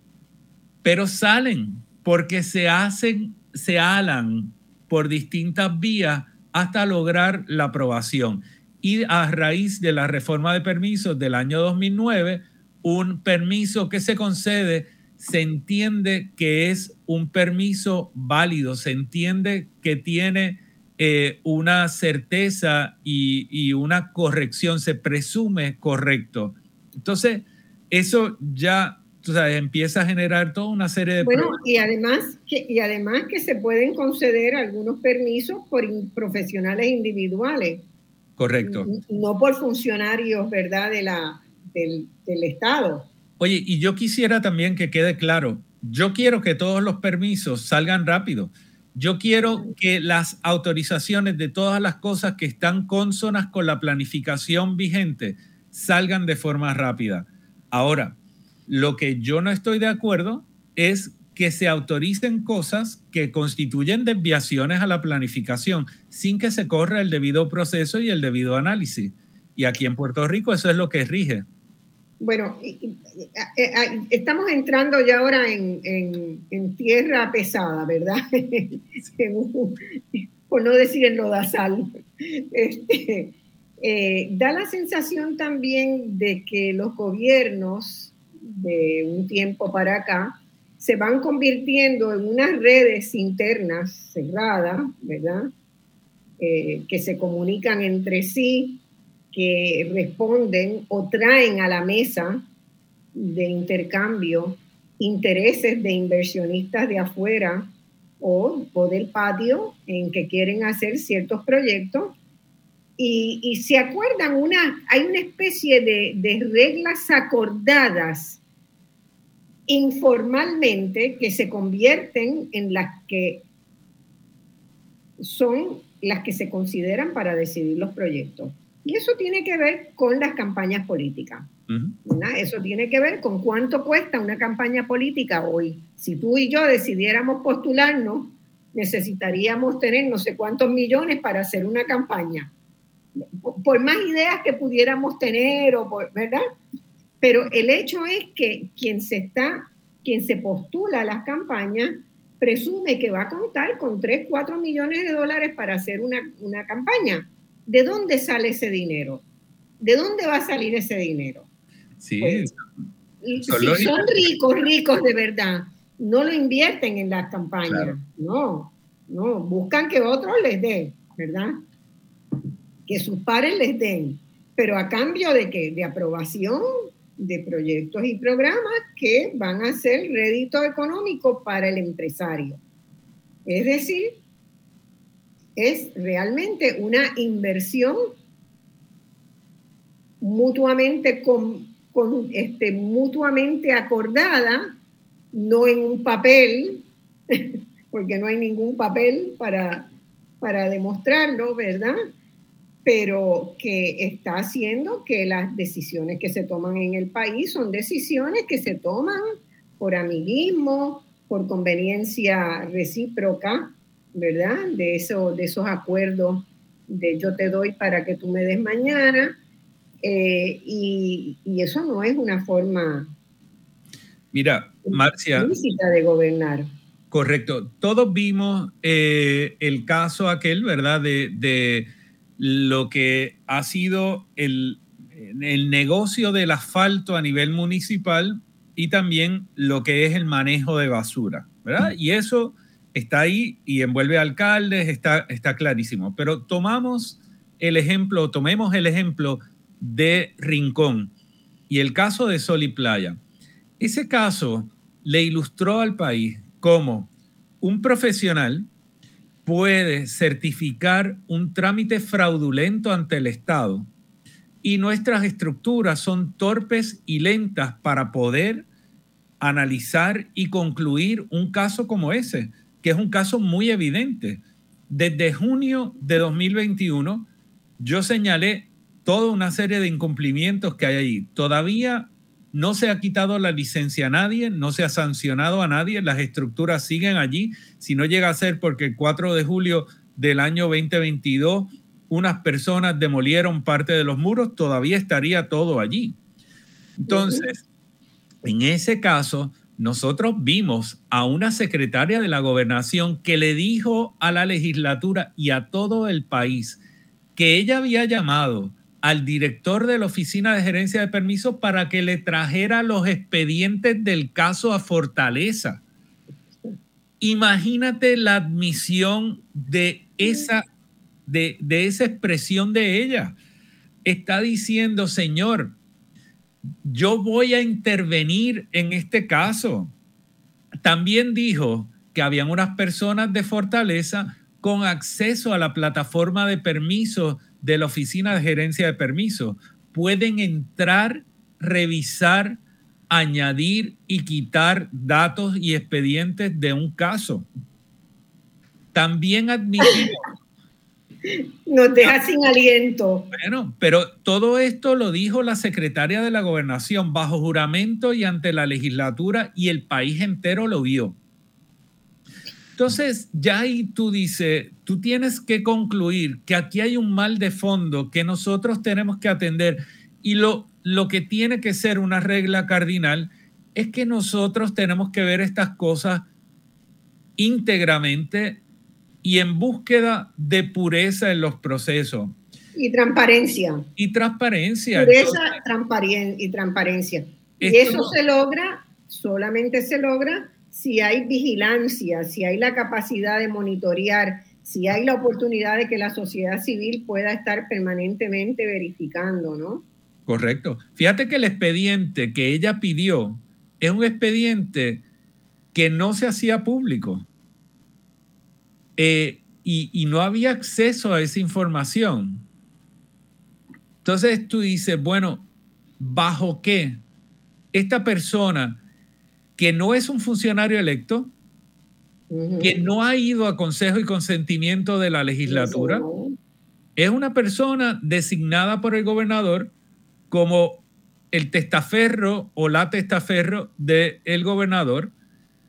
pero salen porque se hacen, se alan por distintas vías hasta lograr la aprobación. Y a raíz de la reforma de permisos del año 2009, un permiso que se concede se entiende que es un permiso válido, se entiende que tiene eh, una certeza y, una corrección, se presume correcto. Entonces, eso ya empieza a generar toda una serie de... Bueno, y además, que, y además que se pueden conceder algunos permisos por profesionales individuales. Correcto. No por funcionarios, ¿verdad?, de la, del, del Estado. Oye, y yo quisiera también que quede claro, yo quiero que todos los permisos salgan rápido. Yo quiero que las autorizaciones de todas las cosas que están consonas con la planificación vigente salgan de forma rápida. Ahora, lo que yo no estoy de acuerdo es que se autoricen cosas que constituyen desviaciones a la planificación sin que se corra el debido proceso y el debido análisis. Y aquí en Puerto Rico eso es lo que rige bueno, estamos entrando ya ahora en, tierra pesada, ¿verdad? Por no decir en lodazal. Este, eh, da la sensación también de que los gobiernos de un tiempo para acá se van convirtiendo en unas redes internas cerradas, ¿verdad? Eh, que se comunican entre sí que responden o traen a la mesa de intercambio intereses de inversionistas de afuera o, del patio en que quieren hacer ciertos proyectos y, se acuerdan, una, hay una especie de, de reglas acordadas informalmente que se convierten en las que son las que se consideran para decidir los proyectos. Y eso tiene que ver con las campañas políticas. Eso tiene que ver con cuánto cuesta una campaña política hoy. Si tú y yo decidiéramos postularnos, necesitaríamos tener no sé cuántos millones para hacer una campaña. Por, más ideas que pudiéramos tener, o ¿verdad? Pero el hecho es que quien se está, quien se postula a las campañas, presume que va a contar con 3, 4 millones de dólares para hacer una, una campaña ¿de dónde sale ese dinero? ¿De dónde va a salir ese dinero? Sí. Pues, si son ricos, ricos de verdad, no lo invierten en las campañas. No, no, buscan que otros les den, ¿verdad? Que sus pares les den. Pero a cambio de que de aprobación de proyectos y programas que van a ser rédito económico para el empresario. Es decir, es realmente una inversión mutuamente, con, este, mutuamente acordada, no en un papel, porque no hay ningún papel para, para demostrarlo, ¿verdad? Pero que está haciendo que las decisiones que se toman en el país son decisiones que se toman por amiguismo, por conveniencia recíproca, ¿verdad? De, eso, de esos acuerdos de yo te doy para que tú me des mañana. Eh, y, eso no es una forma Mira, Marcia. de gobernar. Correcto. Todos vimos eh, el caso aquel, ¿verdad? De, de, lo que ha sido el, el negocio del asfalto a nivel municipal y también lo que es el manejo de basura, ¿verdad? Y eso está ahí y envuelve alcaldes, está, está clarísimo. Pero tomamos el ejemplo, tomemos el ejemplo de Rincón y el caso de Sol y Playa. Ese caso le ilustró al país cómo un profesional puede certificar un trámite fraudulento ante el Estado y nuestras estructuras son torpes y lentas para poder analizar y concluir un caso como ese que es un caso muy evidente. Desde junio de 2021, yo señalé toda una serie de incumplimientos que hay ahí. Todavía no se ha quitado la licencia a nadie, no se ha sancionado a nadie, las estructuras siguen allí. Si no llega a ser porque el 4 de julio del año 2022 unas personas demolieron parte de los muros, todavía estaría todo allí. Entonces, en ese caso, nosotros vimos a una secretaria de la gobernación que le dijo a la legislatura y a todo el país que ella había llamado al director de la Oficina de Gerencia de Permisos para que le trajera los expedientes del caso a Fortaleza. Imagínate la admisión de esa, de, de esa expresión de ella. Está diciendo, Señor, yo voy a intervenir en este caso. También dijo que habían unas personas de Fortaleza con acceso a la plataforma de permisos de la Oficina de Gerencia de Permiso. Pueden entrar, revisar, añadir y quitar datos y expedientes de un caso. También admitimos... Nos deja sin aliento. Bueno, pero todo esto lo dijo la secretaria de la gobernación bajo juramento y ante la legislatura y el país entero lo vio. Entonces, ya ahí tú dices, tú tienes que concluir que aquí hay un mal de fondo que nosotros tenemos que atender y lo, lo que tiene que ser una regla cardinal es que nosotros tenemos que ver estas cosas íntegramente y en búsqueda de pureza en los procesos. Y transparencia. Y transparencia. Pureza y transparencia. Y eso se logra, solamente se logra si hay vigilancia, si hay la capacidad de monitorear, si hay la oportunidad de que la sociedad civil pueda estar permanentemente verificando, ¿no? Correcto. Fíjate que el expediente que ella pidió es un expediente que no se hacía público eh, y, y no había acceso a esa información. Entonces tú dices, bueno, ¿bajo qué? Esta persona que no es un funcionario electo, que no ha ido a consejo y consentimiento de la legislatura, es una persona designada por el gobernador como el testaferro o la testaferro del gobernador.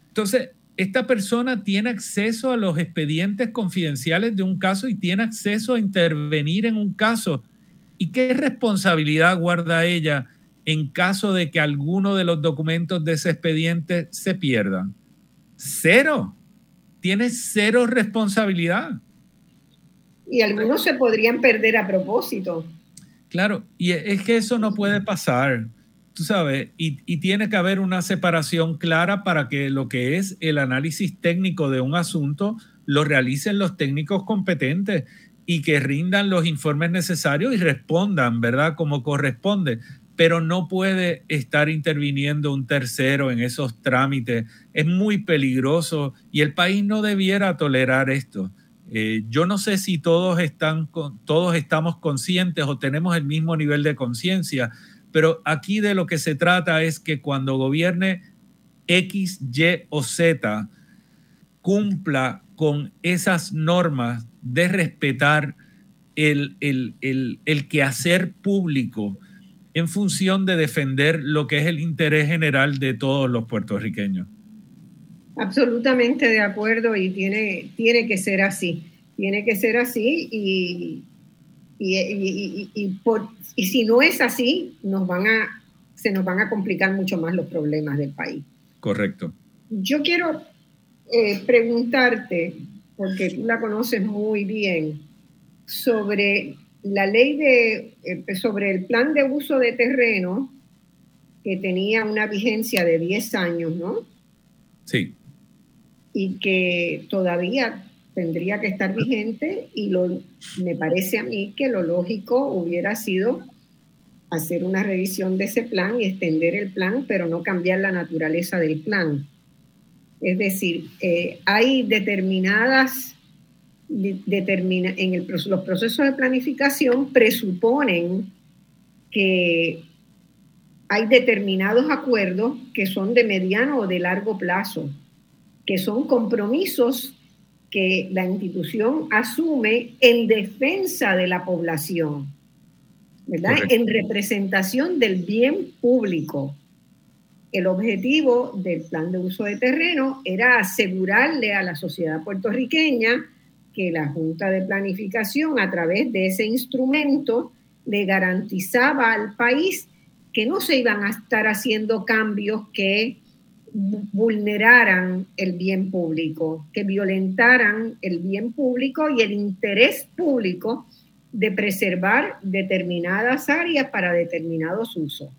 Entonces, esta persona tiene acceso a los expedientes confidenciales de un caso y tiene acceso a intervenir en un caso. ¿Y qué responsabilidad guarda ella en caso de que alguno de los documentos de ese expediente se pierdan? Cero. Tiene cero responsabilidad. Y algunos se podrían perder a propósito. Claro, y es que eso no puede pasar, tú sabes, y, y, tiene que haber una separación clara para que lo que es el análisis técnico de un asunto lo realicen los técnicos competentes y que rindan los informes necesarios y respondan, ¿verdad? Como corresponde pero no puede estar interviniendo un tercero en esos trámites. Es muy peligroso y el país no debiera tolerar esto. Eh, yo no sé si todos, están, todos estamos conscientes o tenemos el mismo nivel de conciencia, pero aquí de lo que se trata es que cuando gobierne X, Y o Z cumpla con esas normas de respetar el, el, el, el quehacer público, en función de defender lo que es el interés general de todos los puertorriqueños. Absolutamente de acuerdo y tiene, tiene que ser así, tiene que ser así y, y, y, si no es así, nos van a, se nos van a complicar mucho más los problemas del país. Correcto. Yo quiero eh, preguntarte, porque tú la conoces muy bien, sobre la ley de, eh, sobre el plan de uso de terreno, que tenía una vigencia de 10 años, ¿no? Sí. Y que todavía tendría que estar vigente y lo, me parece a mí que lo lógico hubiera sido hacer una revisión de ese plan y extender el plan, pero no cambiar la naturaleza del plan. Es decir, eh, hay determinadas determina, en el, los procesos de planificación presuponen que hay determinados acuerdos que son de mediano o de largo plazo, que son compromisos que la institución asume en defensa de la población, ¿verdad? En representación del bien público. el objetivo del plan de uso de terreno era asegurarle a la sociedad puertorriqueña que la Junta de Planificación, a través de ese instrumento, le garantizaba al país que no se iban a estar haciendo cambios que vulneraran el bien público, que violentaran el bien público y el interés público de preservar determinadas áreas para determinados usos.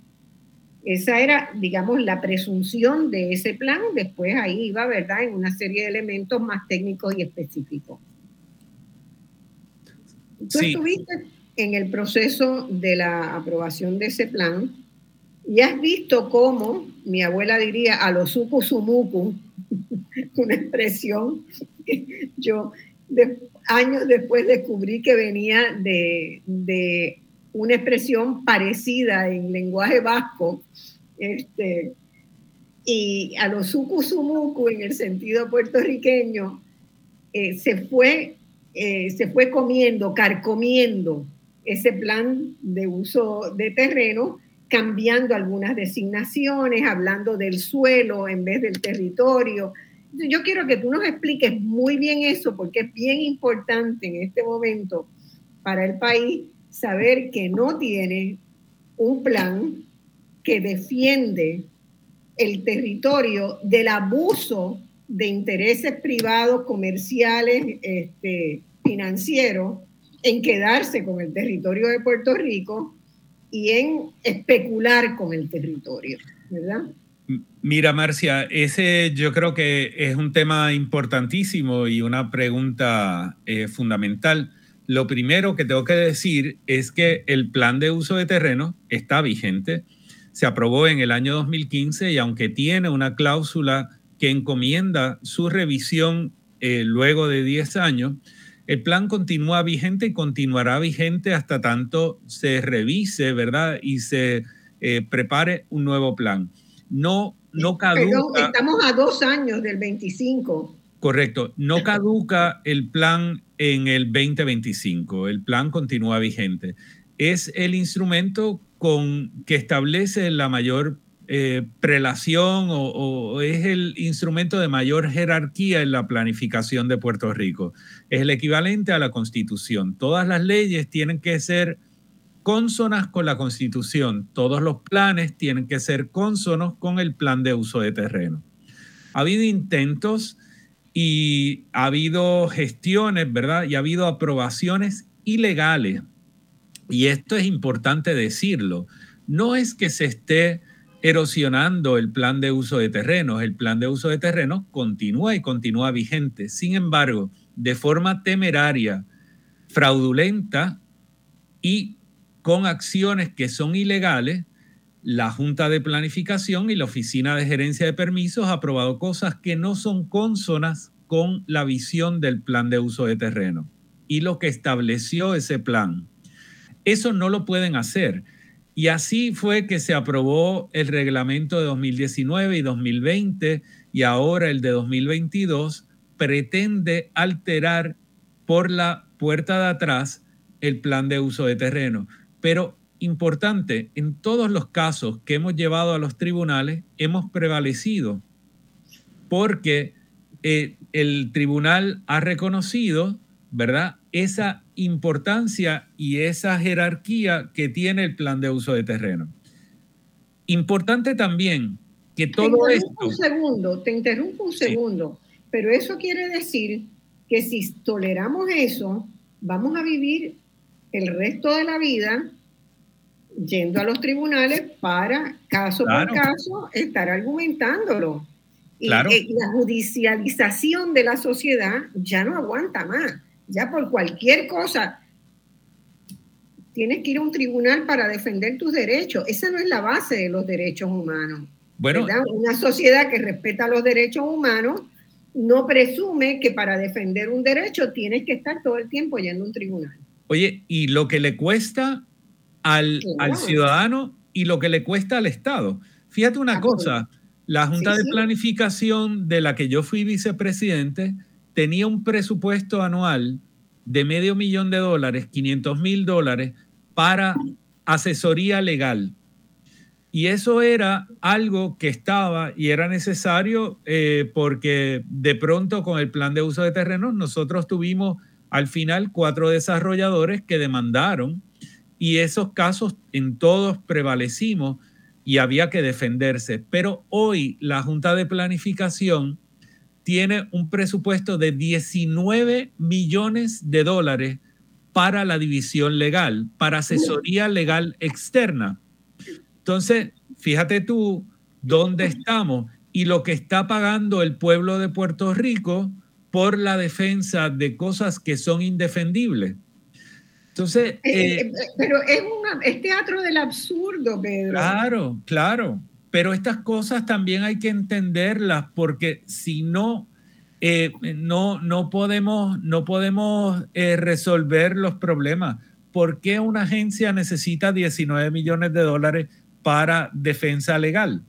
Esa era, digamos, la presunción de ese plan. Después ahí iba, ¿verdad?, en una serie de elementos más técnicos y específicos. Tú estuviste en el proceso de la aprobación de ese plan y has visto cómo, mi abuela diría, a los suku sumuku, una expresión que yo años después descubrí que venía de, de, una expresión parecida en lenguaje vasco, este, y a los suku sumuku en el sentido puertorriqueño, eh, se, fue, eh, se fue comiendo, carcomiendo ese plan de uso de terreno cambiando algunas designaciones, hablando del suelo en vez del territorio. Yo quiero que tú nos expliques muy bien eso, porque es bien importante en este momento para el país saber que no tiene un plan que defiende el territorio del abuso de intereses privados, comerciales, este, financieros, en quedarse con el territorio de Puerto Rico y en especular con el territorio, ¿verdad? Mira, Marcia, ese yo creo que es un tema importantísimo y una pregunta eh, fundamental. Lo primero que tengo que decir es que el plan de uso de terreno está vigente. Se aprobó en el año 2015 y aunque tiene una cláusula que encomienda su revisión eh, luego de 10 años, el plan continúa vigente y continuará vigente hasta tanto se revise, ¿verdad? Y se eh, prepare un nuevo plan. No, no caduca. estamos a dos años del 25. Correcto. No caduca el plan en el 2025. El plan continúa vigente. Es el instrumento con que establece la mayor eh, prelación o, es el instrumento de mayor jerarquía en la planificación de Puerto Rico. Es el equivalente a la constitución. Todas las leyes tienen que ser cónsonas con la constitución. Todos los planes tienen que ser cónsonos con el plan de uso de terreno. Ha habido intentos y ha habido gestiones, ¿verdad? Y ha habido aprobaciones ilegales. Y esto es importante decirlo. No es que se esté erosionando el plan de uso de terrenos. El plan de uso de terrenos continúa y continúa vigente. Sin embargo, de forma temeraria, fraudulenta y con acciones que son ilegales, la Junta de Planificación y la Oficina de Gerencia de Permisos ha aprobado cosas que no son consonas con la visión del plan de uso de terreno y lo que estableció ese plan. Eso no lo pueden hacer. Y así fue que se aprobó el reglamento de 2019 y 2020 y ahora el de 2022 pretende alterar por la puerta de atrás el plan de uso de terreno. Pero importante, en todos los casos que hemos llevado a los tribunales hemos prevalecido porque eh, el tribunal ha reconocido, ¿verdad? Esa importancia y esa jerarquía que tiene el plan de uso de terreno. Importante también que todo esto... Un segundo, te interrumpo un segundo, pero eso quiere decir que si toleramos eso, vamos a vivir el resto de la vida yendo a los tribunales para, caso por caso, estar argumentándolo. Claro. y la judicialización de la sociedad ya no aguanta más ya por cualquier cosa tienes que ir a un tribunal para defender tus derechos. Esa no es la base de los derechos humanos. Bueno, una sociedad que respeta los derechos humanos no presume que para defender un derecho tienes que estar todo el tiempo yendo a un tribunal. Oye, y lo que le cuesta al, al ciudadano y lo que le cuesta al Estado. Fíjate una ah, cosa, la Junta de Planificación de la que yo fui vicepresidente, tenía un presupuesto anual de medio millón de dólares, 500 mil dólares, para asesoría legal. Y eso era algo que estaba y era necesario eh, porque de pronto con el plan de uso de terrenos nosotros tuvimos al final cuatro desarrolladores que demandaron y esos casos en todos prevalecimos y había que defenderse. Pero hoy la Junta de Planificación tiene un presupuesto de 19 millones de dólares para la división legal, para asesoría legal externa. Entonces, fíjate tú dónde estamos y lo que está pagando el pueblo de Puerto Rico por la defensa de cosas que son indefendibles. Entonces, eh, eh, eh, pero es, teatro del absurdo, Pedro. Claro, claro. Pero estas cosas también hay que entenderlas porque si no, no, no podemos, no podemos resolver los problemas. ¿Por qué una agencia necesita 19 millones de dólares para defensa legal.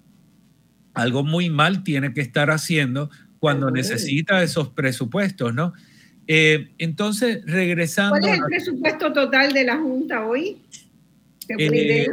Algo muy mal tiene que estar haciendo cuando necesita esos presupuestos, ¿no? Eh, entonces, regresando... ¿Cuál es el presupuesto total de la Junta hoy? Eh,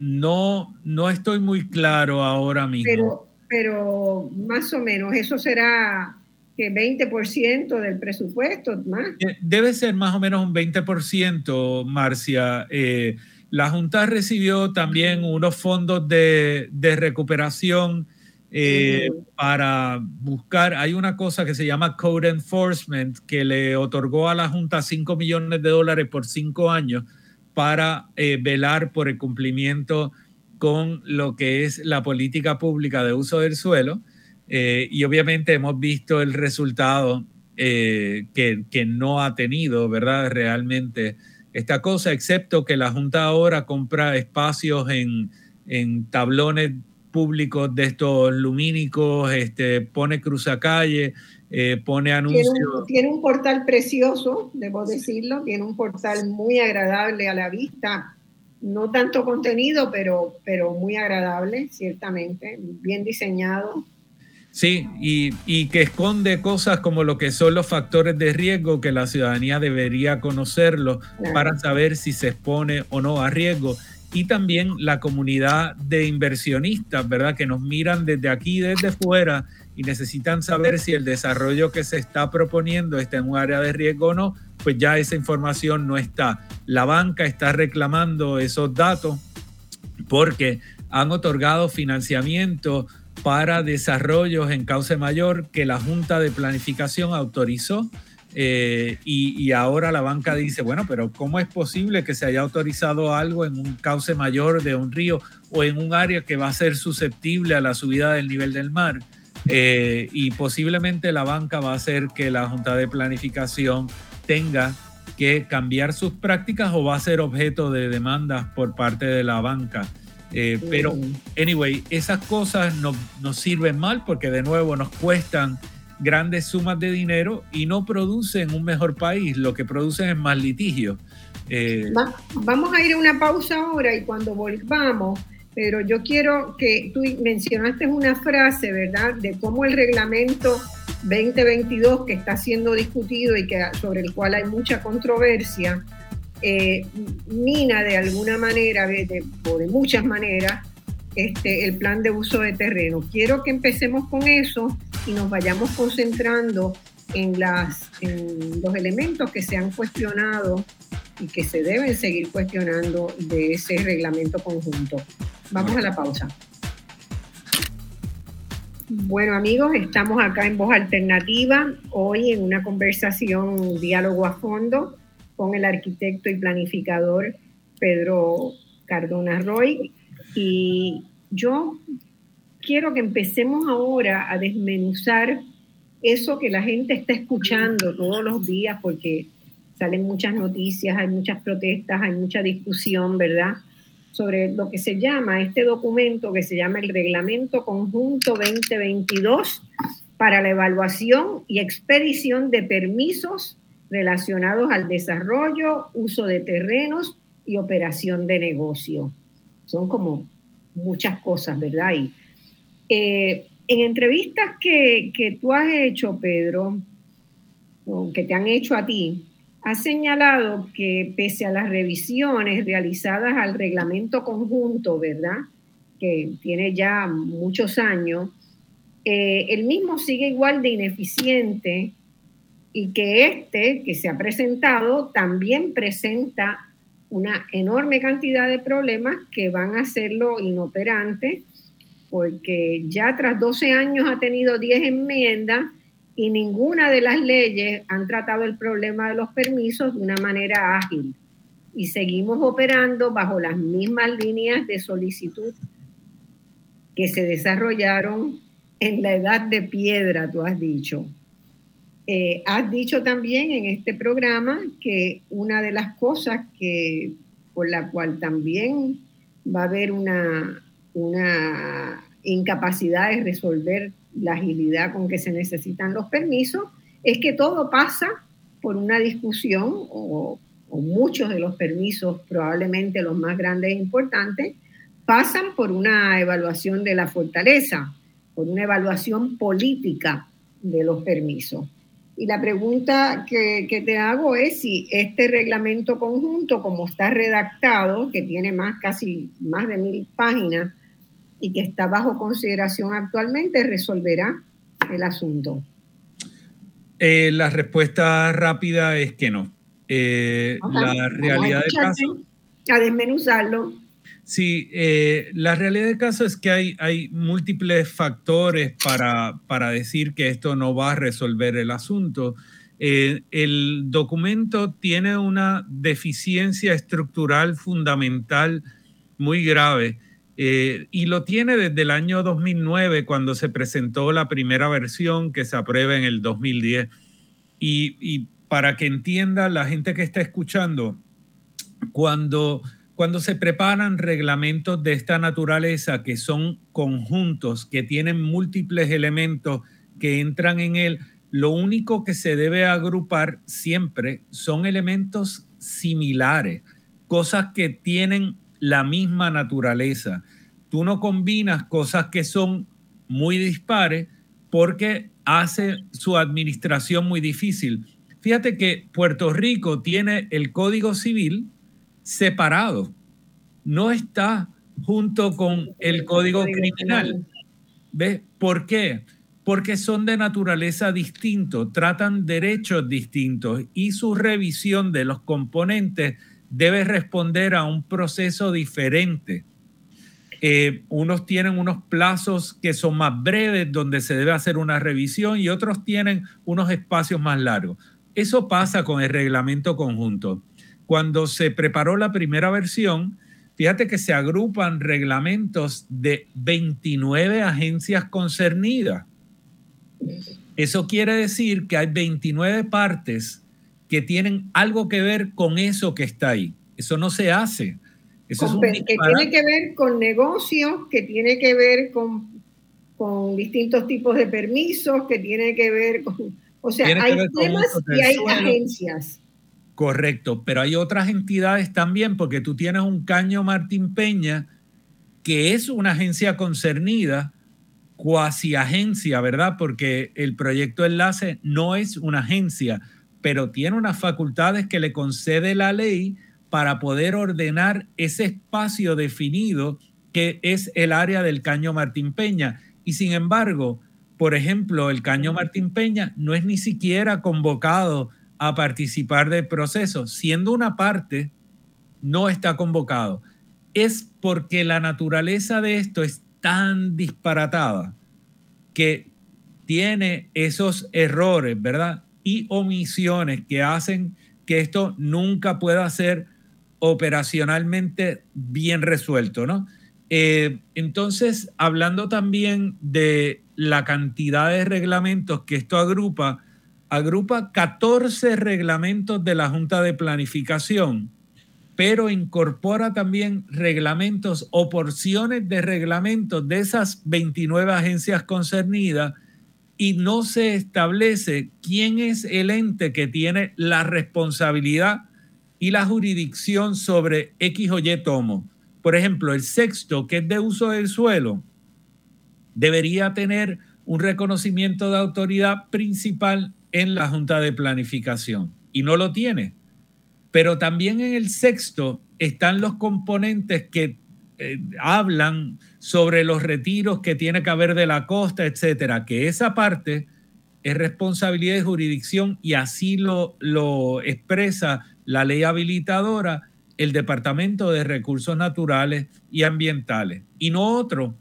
no, no estoy muy claro ahora mismo. Pero, pero más o menos, eso será que 20% del presupuesto más. Debe ser más o menos un 20%, Marcia. Eh, la Junta recibió también unos fondos de, recuperación eh, para buscar, hay una cosa que se llama Code Enforcement que le otorgó a la Junta 5 millones de dólares por cinco años para eh, velar por el cumplimiento con lo que es la política pública de uso del suelo. Eh, y obviamente hemos visto el resultado que, que, no ha tenido, ¿verdad? Realmente esta cosa, excepto que la Junta ahora compra espacios en, tablones públicos de estos lumínicos, este, pone cruzacalle, eh, pone anuncios. Tiene un, portal precioso, debo decirlo, tiene un portal muy agradable a la vista, no tanto contenido, pero, pero muy agradable, ciertamente, bien diseñado. Sí, y, que esconde cosas como lo que son los factores de riesgo que la ciudadanía debería conocerlo para saber si se expone o no a riesgo. Y también la comunidad de inversionistas, ¿verdad? Que nos miran desde aquí, desde fuera y necesitan saber si el desarrollo que se está proponiendo está en un área de riesgo o no, pues ya esa información no está. La banca está reclamando esos datos porque han otorgado financiamiento para desarrollos en cauce mayor que la Junta de Planificación autorizó. Eh, y, ahora la banca dice, bueno, pero ¿cómo es posible que se haya autorizado algo en un cauce mayor de un río o en un área que va a ser susceptible a la subida del nivel del mar? Eh, y posiblemente la banca va a hacer que la Junta de Planificación tenga que cambiar sus prácticas o va a ser objeto de demandas por parte de la banca. Eh, pero, anyway, esas cosas no, nos sirven mal porque de nuevo nos cuestan grandes sumas de dinero y no producen un mejor país, lo que producen es más litigio. Eh, vamos a ir a una pausa ahora y cuando volvamos, pero yo quiero que tú mencionaste una frase, ¿verdad?, de cómo el reglamento 2022 que está siendo discutido y que, sobre el cual hay mucha controversia, eh, mina de alguna manera o de muchas maneras este, el plan de uso de terreno. Quiero que empecemos con eso y nos vayamos concentrando en, las, en los elementos que se han cuestionado y que se deben seguir cuestionando de ese reglamento conjunto. Vamos a la pausa. Bueno amigos, estamos acá en Voz Alternativa, hoy en una conversación, diálogo a fondo con el arquitecto y planificador Pedro Cardona Roy. Y yo quiero que empecemos ahora a desmenuzar eso que la gente está escuchando todos los días, porque salen muchas noticias, hay muchas protestas, hay mucha discusión, ¿verdad? Sobre lo que se llama este documento que se llama el Reglamento Conjunto 2022 para la evaluación y expedición de permisos relacionados al desarrollo, uso de terrenos y operación de negocio. Son como muchas cosas, ¿verdad? Y, eh, en entrevistas que, tú has hecho, Pedro, que te han hecho a ti, ha señalado que pese a las revisiones realizadas al reglamento conjunto, ¿verdad? Que tiene ya muchos años, eh, el mismo sigue igual de ineficiente y que este que se ha presentado también presenta una enorme cantidad de problemas que van a hacerlo inoperante, porque ya tras 12 años ha tenido 10 enmiendas y ninguna de las leyes han tratado el problema de los permisos de una manera ágil. Y seguimos operando bajo las mismas líneas de solicitud que se desarrollaron en la edad de piedra, tú has dicho. Eh, has dicho también en este programa que una de las cosas que por la cual también va a haber una, una incapacidad de resolver la agilidad con que se necesitan los permisos es que todo pasa por una discusión o, muchos de los permisos, probablemente los más grandes e importantes, pasan por una evaluación de la fortaleza, por una evaluación política de los permisos. Y la pregunta que, te hago es si este reglamento conjunto, como está redactado, que tiene más casi más de mil páginas y que está bajo consideración actualmente, resolverá el asunto. Eh, la respuesta rápida es que no. Eh, la realidad del caso. A desmenuzarlo. Sí, eh, la realidad del caso es que hay, hay múltiples factores para, para, decir que esto no va a resolver el asunto. Eh, el documento tiene una deficiencia estructural fundamental muy grave eh, y lo tiene desde el año 2009 cuando se presentó la primera versión que se aprueba en el 2010. Y, y para que entienda la gente que está escuchando, cuando cuando se preparan reglamentos de esta naturaleza, que son conjuntos, que tienen múltiples elementos que entran en él, lo único que se debe agrupar siempre son elementos similares, cosas que tienen la misma naturaleza. Tú no combinas cosas que son muy dispares porque hace su administración muy difícil. Fíjate que Puerto Rico tiene el Código Civil, separado, no está junto con el código criminal. ¿Ves? ¿Por qué? Porque son de naturaleza distinto, tratan derechos distintos y su revisión de los componentes debe responder a un proceso diferente. Eh, unos tienen unos plazos que son más breves, donde se debe hacer una revisión, y otros tienen unos espacios más largos. Eso pasa con el reglamento conjunto cuando se preparó la primera versión, fíjate que se agrupan reglamentos de 29 agencias concernidas. Eso quiere decir que hay 29 partes que tienen algo que ver con eso que está ahí. Eso no se hace. Eso es que tiene que ver con negocios, que tiene que ver con, con distintos tipos de permisos, que tiene que ver con... O sea, hay temas y hay agencias. Correcto, pero hay otras entidades también, porque tú tienes un caño Martín Peña, que es una agencia concernida, cuasi agencia, ¿verdad? Porque el proyecto enlace no es una agencia, pero tiene unas facultades que le concede la ley para poder ordenar ese espacio definido que es el área del caño Martín Peña. Y sin embargo, por ejemplo, el caño Martín Peña no es ni siquiera convocado a participar del proceso, siendo una parte, no está convocado. Es porque la naturaleza de esto es tan disparatada que tiene esos errores, ¿verdad? Y omisiones que hacen que esto nunca pueda ser operacionalmente bien resuelto, ¿no? Eh, entonces, hablando también de la cantidad de reglamentos que esto agrupa, agrupa 14 reglamentos de la Junta de Planificación, pero incorpora también reglamentos o porciones de reglamentos de esas 29 agencias concernidas y no se establece quién es el ente que tiene la responsabilidad y la jurisdicción sobre X o Y tomo. Por ejemplo, el sexto, que es de uso del suelo, debería tener un reconocimiento de autoridad principal en la Junta de Planificación. y no lo tiene. Pero también en el sexto están los componentes que eh, hablan sobre los retiros que tiene que haber de la costa, etcétera, que esa parte es responsabilidad de jurisdicción y así lo, lo expresa la ley habilitadora, el Departamento de Recursos Naturales y Ambientales, y no otro,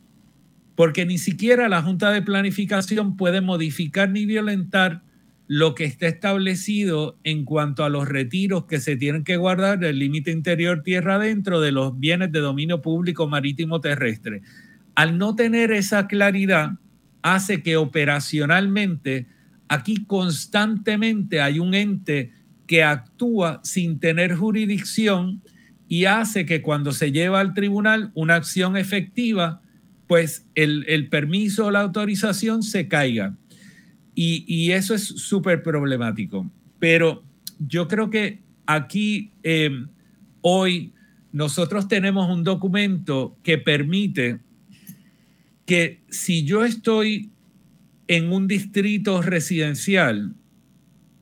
porque ni siquiera la Junta de Planificación puede modificar ni violentar lo que está establecido en cuanto a los retiros que se tienen que guardar del límite interior tierra adentro de los bienes de dominio público marítimo terrestre. Al no tener esa claridad, hace que operacionalmente aquí constantemente hay un ente que actúa sin tener jurisdicción y hace que cuando se lleva al tribunal una acción efectiva, pues el, permiso o la autorización se caiga. Y, eso es súper problemático. Pero yo creo que aquí, em, hoy, nosotros tenemos un documento que permite que si yo estoy en un distrito residencial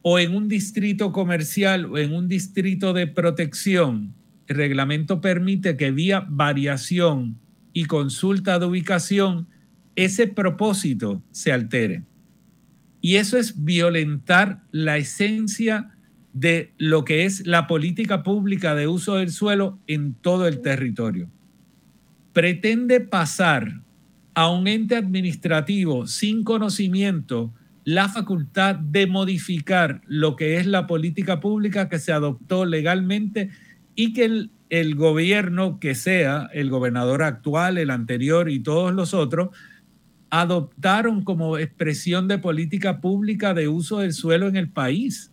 o en un distrito comercial o en un distrito de protección, el reglamento permite que vía variación y consulta de ubicación, ese propósito se altere. Y eso es violentar la esencia de lo que es la política pública de uso del suelo en todo el territorio. Pretende pasar a un ente administrativo sin conocimiento la facultad de modificar lo que es la política pública que se adoptó legalmente y que el, el gobierno que sea, el gobernador actual, el anterior y todos los otros, adoptaron como expresión de política pública de uso del suelo en el país.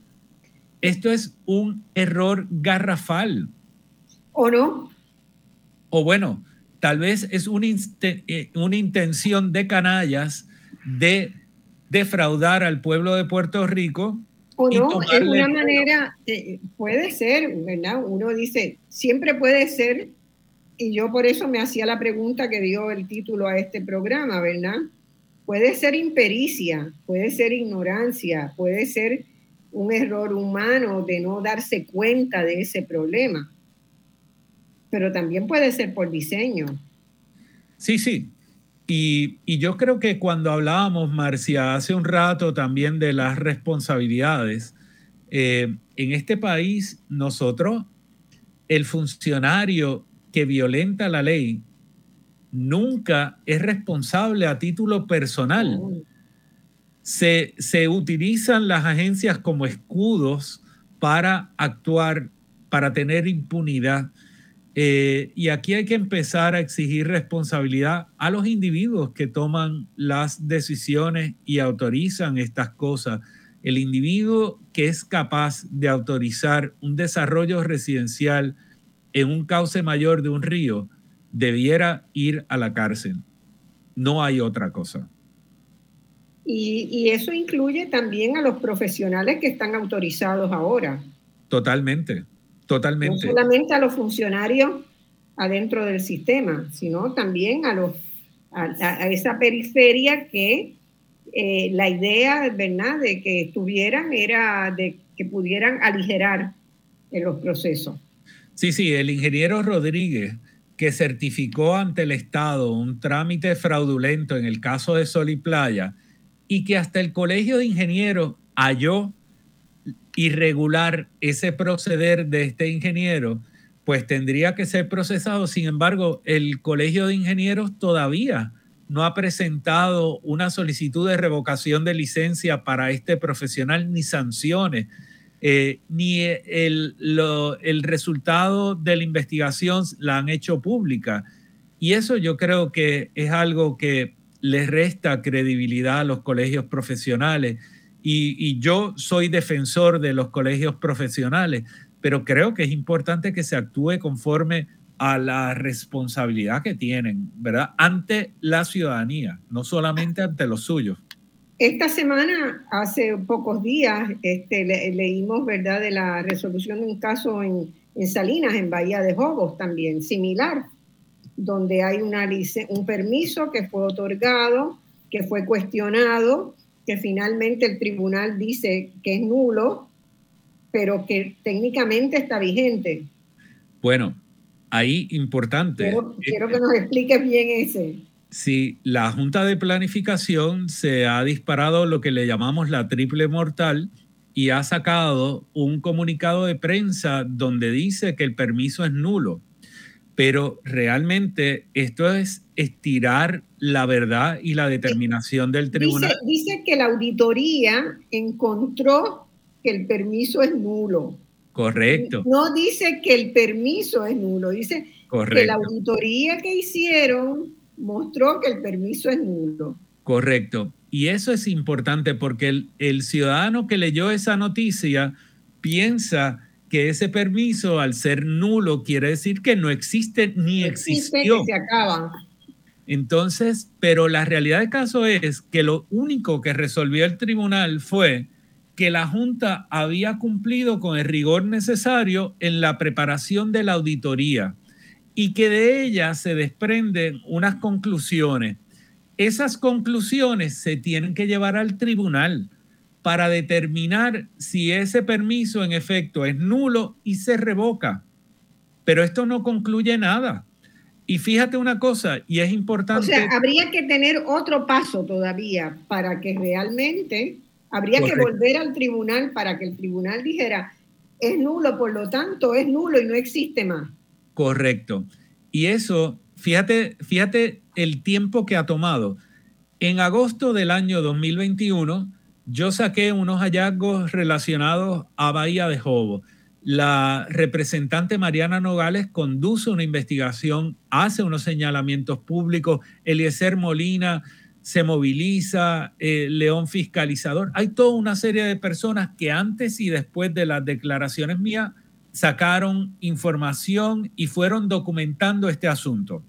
Esto es un error garrafal. ¿O no? O bueno, tal vez es una, eh, una intención de canallas de defraudar al pueblo de Puerto Rico. O no, es una manera, eh, puede ser, ¿verdad? Uno dice, siempre puede ser y yo por eso me hacía la pregunta que dio el título a este programa, ¿verdad? Puede ser impericia, puede ser ignorancia, puede ser un error humano de no darse cuenta de ese problema, pero también puede ser por diseño. Sí, sí. Y, y yo creo que cuando hablábamos, Marcia, hace un rato también de las responsabilidades, eh, en este país nosotros, el funcionario que violenta la ley nunca es responsable a título personal. Se, se utilizan las agencias como escudos para actuar, para tener impunidad. Eh, y aquí hay que empezar a exigir responsabilidad a los individuos que toman las decisiones y autorizan estas cosas. El individuo que es capaz de autorizar un desarrollo residencial en un cauce mayor de un río debiera ir a la cárcel. No hay otra cosa. Y, eso incluye también a los profesionales que están autorizados ahora. Totalmente, totalmente. No solamente a los funcionarios adentro del sistema, sino también a, los, a, esa periferia que eh, la idea, ¿verdad?, de que estuvieran era de que pudieran aligerar en los procesos. Sí, sí, el ingeniero Rodríguez, que certificó ante el Estado un trámite fraudulento en el caso de Sol y Playa, y que hasta el Colegio de Ingenieros halló irregular ese proceder de este ingeniero, pues tendría que ser procesado. Sin embargo, el Colegio de Ingenieros todavía no ha presentado una solicitud de revocación de licencia para este profesional ni sanciones eh, ni el, el resultado de la investigación la han hecho pública. Y eso yo creo que es algo que le resta credibilidad a los colegios profesionales. Y, y, yo soy defensor de los colegios profesionales, pero creo que es importante que se actúe conforme a la responsabilidad que tienen, ¿verdad? Ante la ciudadanía, no solamente ante los suyos. Esta semana, hace pocos días, este, leímos ¿verdad? de la resolución de un caso en, Salinas, en Bahía de Jobos, también similar, donde hay una un permiso que fue otorgado, que fue cuestionado, que finalmente el tribunal dice que es nulo, pero que técnicamente está vigente. Bueno, ahí importante. Quiero, que nos expliques bien ese. Sí, la Junta de Planificación se ha disparado lo que le llamamos la triple mortal y ha sacado un comunicado de prensa donde dice que el permiso es nulo. Pero realmente esto es estirar la verdad y la determinación del tribunal. Dice, que la auditoría encontró que el permiso es nulo. Correcto. No dice que el permiso es nulo, dice que la auditoría que hicieron mostró que el permiso es nulo. Correcto. Y eso es importante porque el, el ciudadano que leyó esa noticia piensa que ese permiso, al ser nulo, quiere decir que no existe ni existió. se. Entonces, pero la realidad del caso es que lo único que resolvió el tribunal fue que la Junta había cumplido con el rigor necesario en la preparación de la auditoría y que de ella se desprenden unas conclusiones. Esas conclusiones se tienen que llevar al tribunal para determinar si ese permiso en efecto es nulo y se revoca. Pero esto no concluye nada. Y fíjate una cosa, y es importante... O sea, habría que tener otro paso todavía para que realmente, habría que volver al tribunal para que el tribunal dijera, es nulo, por lo tanto, es nulo y no existe más. Correcto. Y eso, fíjate, fíjate el tiempo que ha tomado. En agosto del año 2021, yo saqué unos hallazgos relacionados a Bahía de Jobo. La representante Mariana Nogales conduce una investigación, hace unos señalamientos públicos, Eliezer Molina se moviliza, eh, León Fiscalizador. Hay toda una serie de personas que antes y después de las declaraciones mías sacaron información y fueron documentando este asunto.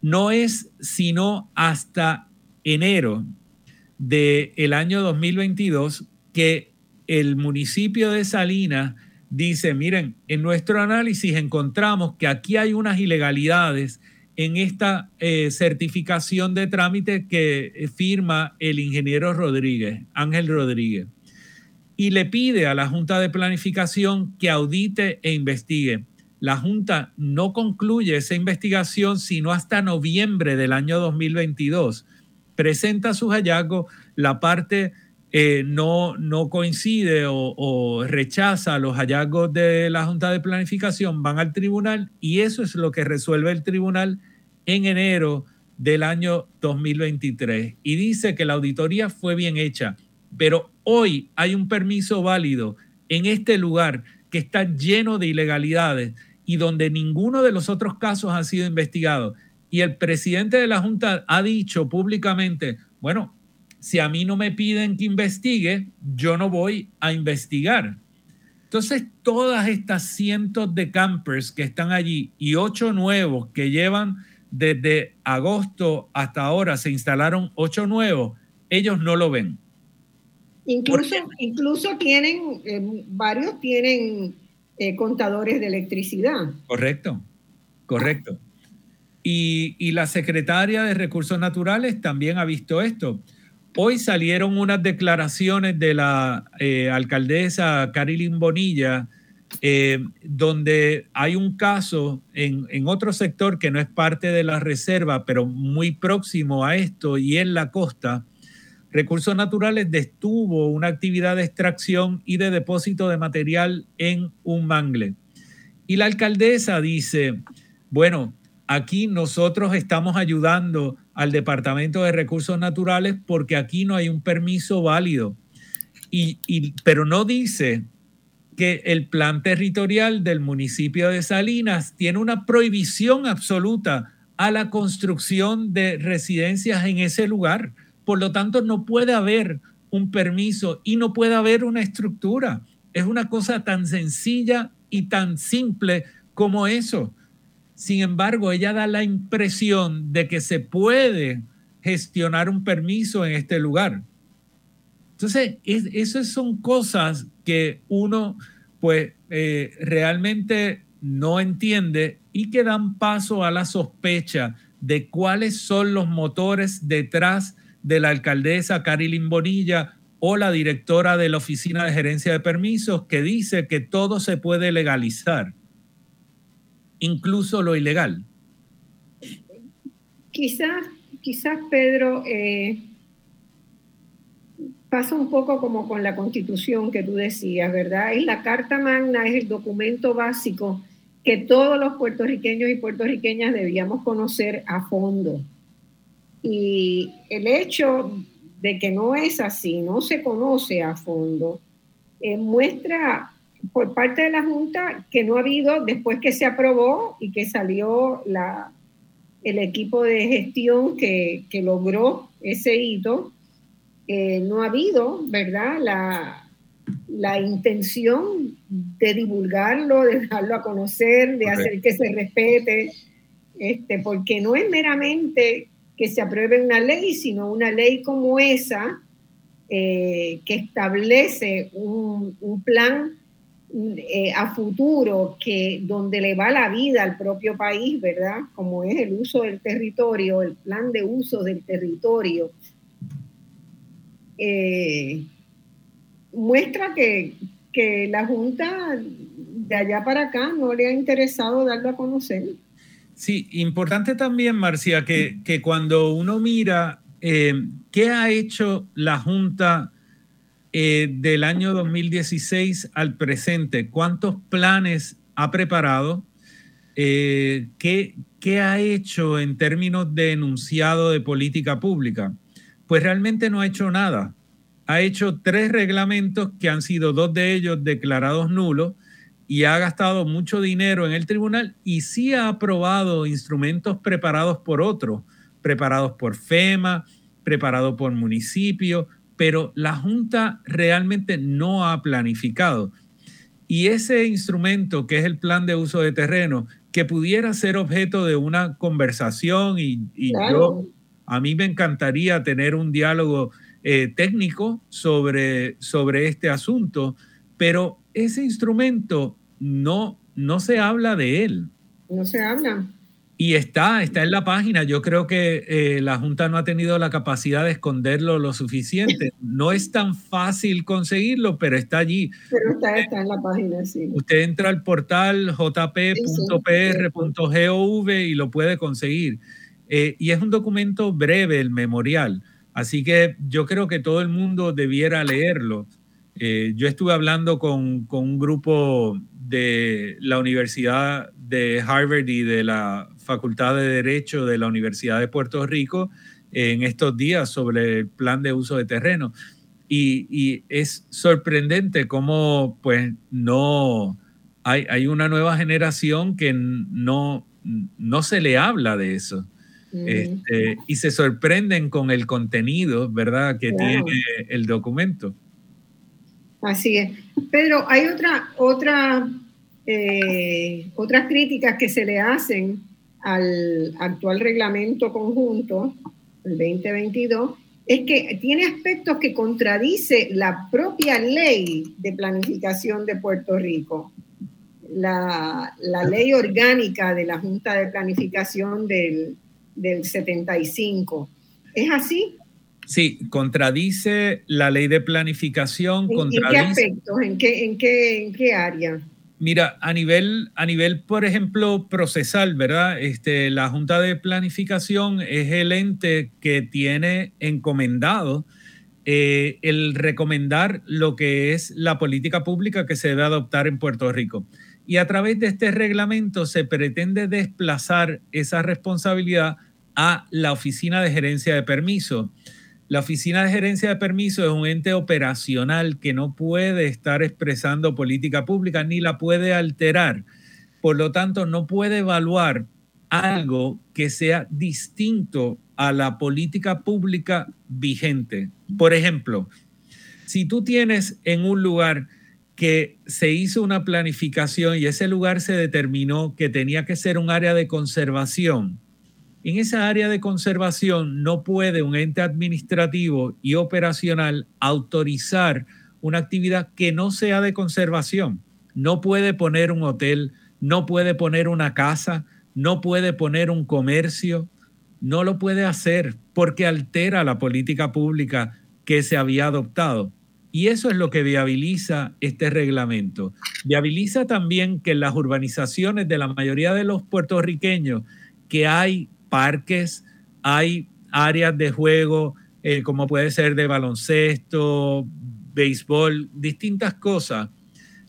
No es sino hasta enero del año 2022 que el municipio de Salinas dice, miren, en nuestro análisis encontramos que aquí hay unas ilegalidades en esta eh, certificación de trámite que firma el ingeniero Rodríguez, Ángel Rodríguez, y le pide a la Junta de Planificación que audite e investigue. La Junta no concluye esa investigación sino hasta noviembre del año 2022 presenta sus hallazgos, la parte eh, no, no coincide o, rechaza los hallazgos de la Junta de Planificación, van al tribunal y eso es lo que resuelve el tribunal en enero del año 2023. Y dice que la auditoría fue bien hecha, pero hoy hay un permiso válido en este lugar que está lleno de ilegalidades y donde ninguno de los otros casos ha sido investigado y el presidente de la Junta ha dicho públicamente, bueno, si a mí no me piden que investigue, yo no voy a investigar. Entonces, todas estas cientos de campers que están allí y ocho nuevos que llevan desde agosto hasta ahora, se instalaron ocho nuevos, ellos no lo ven. Incluso, incluso tienen, eh, varios tienen eh, contadores de electricidad. Correcto, correcto. Y, la secretaria de Recursos Naturales también ha visto esto. Hoy salieron unas declaraciones de la eh, alcaldesa Carilyn Bonilla, eh, donde hay un caso en, en, otro sector que no es parte de la reserva, pero muy próximo a esto, y en la costa. Recursos Naturales detuvo una actividad de extracción y de depósito de material en un mangle. Y la alcaldesa dice, bueno, Aquí nosotros estamos ayudando al Departamento de Recursos Naturales porque aquí no hay un permiso válido. Y, pero no dice que el plan territorial del municipio de Salinas tiene una prohibición absoluta a la construcción de residencias en ese lugar. Por lo tanto, no puede haber un permiso y no puede haber una estructura. Es una cosa tan sencilla y tan simple como eso. Sin embargo, ella da la impresión de que se puede gestionar un permiso en este lugar. Entonces, esas son cosas que uno, pues, eh, realmente no entiende y que dan paso a la sospecha de cuáles son los motores detrás de la alcaldesa Carilyn Bonilla o la directora de la Oficina de Gerencia de Permisos que dice que todo se puede legalizar, incluso lo ilegal. Quizás, quizás Pedro, eh, pasa un poco como con la constitución que tú decías, ¿verdad? Es la Carta Magna, es el documento básico que todos los puertorriqueños y puertorriqueñas debíamos conocer a fondo. Y el hecho de que no es así, no se conoce a fondo, eh, muestra por parte de la Junta que no ha habido, después que se aprobó y que salió la, el equipo de gestión que, que logró ese hito, eh, no ha habido, ¿verdad? La, la, intención de divulgarlo, de dejarlo a conocer, de hacer que se respete, este, porque no es meramente que se apruebe una ley, sino una ley como esa, eh, que establece un, un plan eh, a futuro que donde le va la vida al propio país, ¿verdad? Como es el uso del territorio, el plan de uso del territorio, eh, muestra que, la Junta de allá para acá no le ha interesado darlo a conocer. Sí, importante también, Marcia, que, cuando uno mira eh, qué ha hecho la Junta eh, del año 2016 al presente, cuántos planes ha preparado, ¿qué, qué ha hecho en términos de enunciado de política pública pues realmente no ha hecho nada. Ha hecho tres reglamentos que han sido dos de ellos declarados nulos y ha gastado mucho dinero en el tribunal y sí ha aprobado instrumentos preparados por otros, preparados por FEMA, preparados por municipio, pero la Junta realmente no ha planificado. Y ese instrumento, que es el plan de uso de terreno, que pudiera ser objeto de una conversación y, yo a mí me encantaría tener un diálogo eh, técnico sobre, sobre este asunto, pero ese instrumento no, no se habla de él. No se habla. Y está, está en la página. Yo creo que eh, la Junta no ha tenido la capacidad de esconderlo lo suficiente. No es tan fácil conseguirlo, pero está allí. Pero está, está en la página, sí. Usted entra al portal jp.pr.gov y lo puede conseguir. Eh, y es un documento breve, el memorial. Así que yo creo que todo el mundo debiera leerlo. Eh, yo estuve hablando con, un grupo de la Universidad de Harvard y de la Facultad de Derecho de la Universidad de Puerto Rico en estos días sobre el plan de uso de terreno. Y, es sorprendente cómo pues no hay, hay, una nueva generación que no, no se le habla de eso. Este, y se sorprenden con el contenido, ¿verdad?, que tiene el documento. Así es. Pedro, hay otra, otra, eh, otras críticas que se le hacen al actual reglamento conjunto, el 2022, es que tiene aspectos que contradice la propia ley de planificación de Puerto Rico, la, la ley orgánica de la Junta de Planificación del, del 75. ¿Es así? Sí, contradice la ley de planificación. ¿En, qué aspectos? ¿En qué, en qué, en qué área? Mira, a nivel, a nivel, por ejemplo, procesal, ¿verdad? Este, la Junta de Planificación es el ente que tiene encomendado eh, el recomendar lo que es la política pública que se debe adoptar en Puerto Rico. Y a través de este reglamento se pretende desplazar esa responsabilidad a la Oficina de Gerencia de Permiso. La Oficina de Gerencia de Permiso es un ente operacional que no puede estar expresando política pública ni la puede alterar. Por lo tanto, no puede evaluar algo que sea distinto a la política pública vigente. Por ejemplo, si tú tienes en un lugar que se hizo una planificación y ese lugar se determinó que tenía que ser un área de conservación. En esa área de conservación no puede un ente administrativo y operacional autorizar una actividad que no sea de conservación. No puede poner un hotel, no puede poner una casa, no puede poner un comercio, no lo puede hacer porque altera la política pública que se había adoptado. Y eso es lo que viabiliza este reglamento. Viabiliza también que en las urbanizaciones de la mayoría de los puertorriqueños, que hay parques, hay áreas de juego, eh, como puede ser de baloncesto, béisbol, distintas cosas,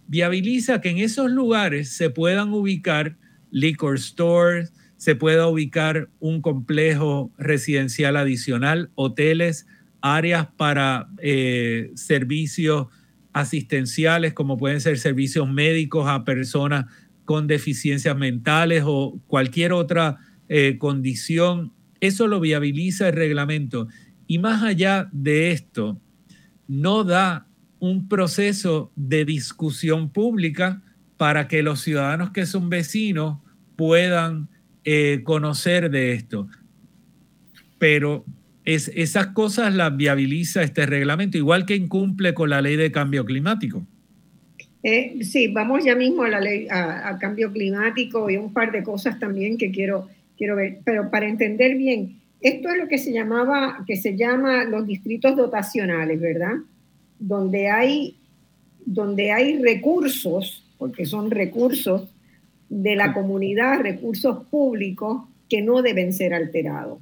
viabiliza que en esos lugares se puedan ubicar liquor stores, se pueda ubicar un complejo residencial adicional, hoteles, áreas para eh, servicios asistenciales, como pueden ser servicios médicos a personas con deficiencias mentales o cualquier otra eh, condición. Eso lo viabiliza el reglamento. Y más allá de esto, no da un proceso de discusión pública para que los ciudadanos que son vecinos puedan eh, conocer de esto. Pero es, esas cosas las viabiliza este reglamento, igual que incumple con la ley de cambio climático. Eh, sí, vamos ya mismo a la ley, a, cambio climático y un par de cosas también que quiero, pero para entender bien, esto es lo que se llamaba, que se llama los distritos dotacionales, ¿verdad? Donde hay, donde hay recursos, porque son recursos de la comunidad, recursos públicos que no deben ser alterados.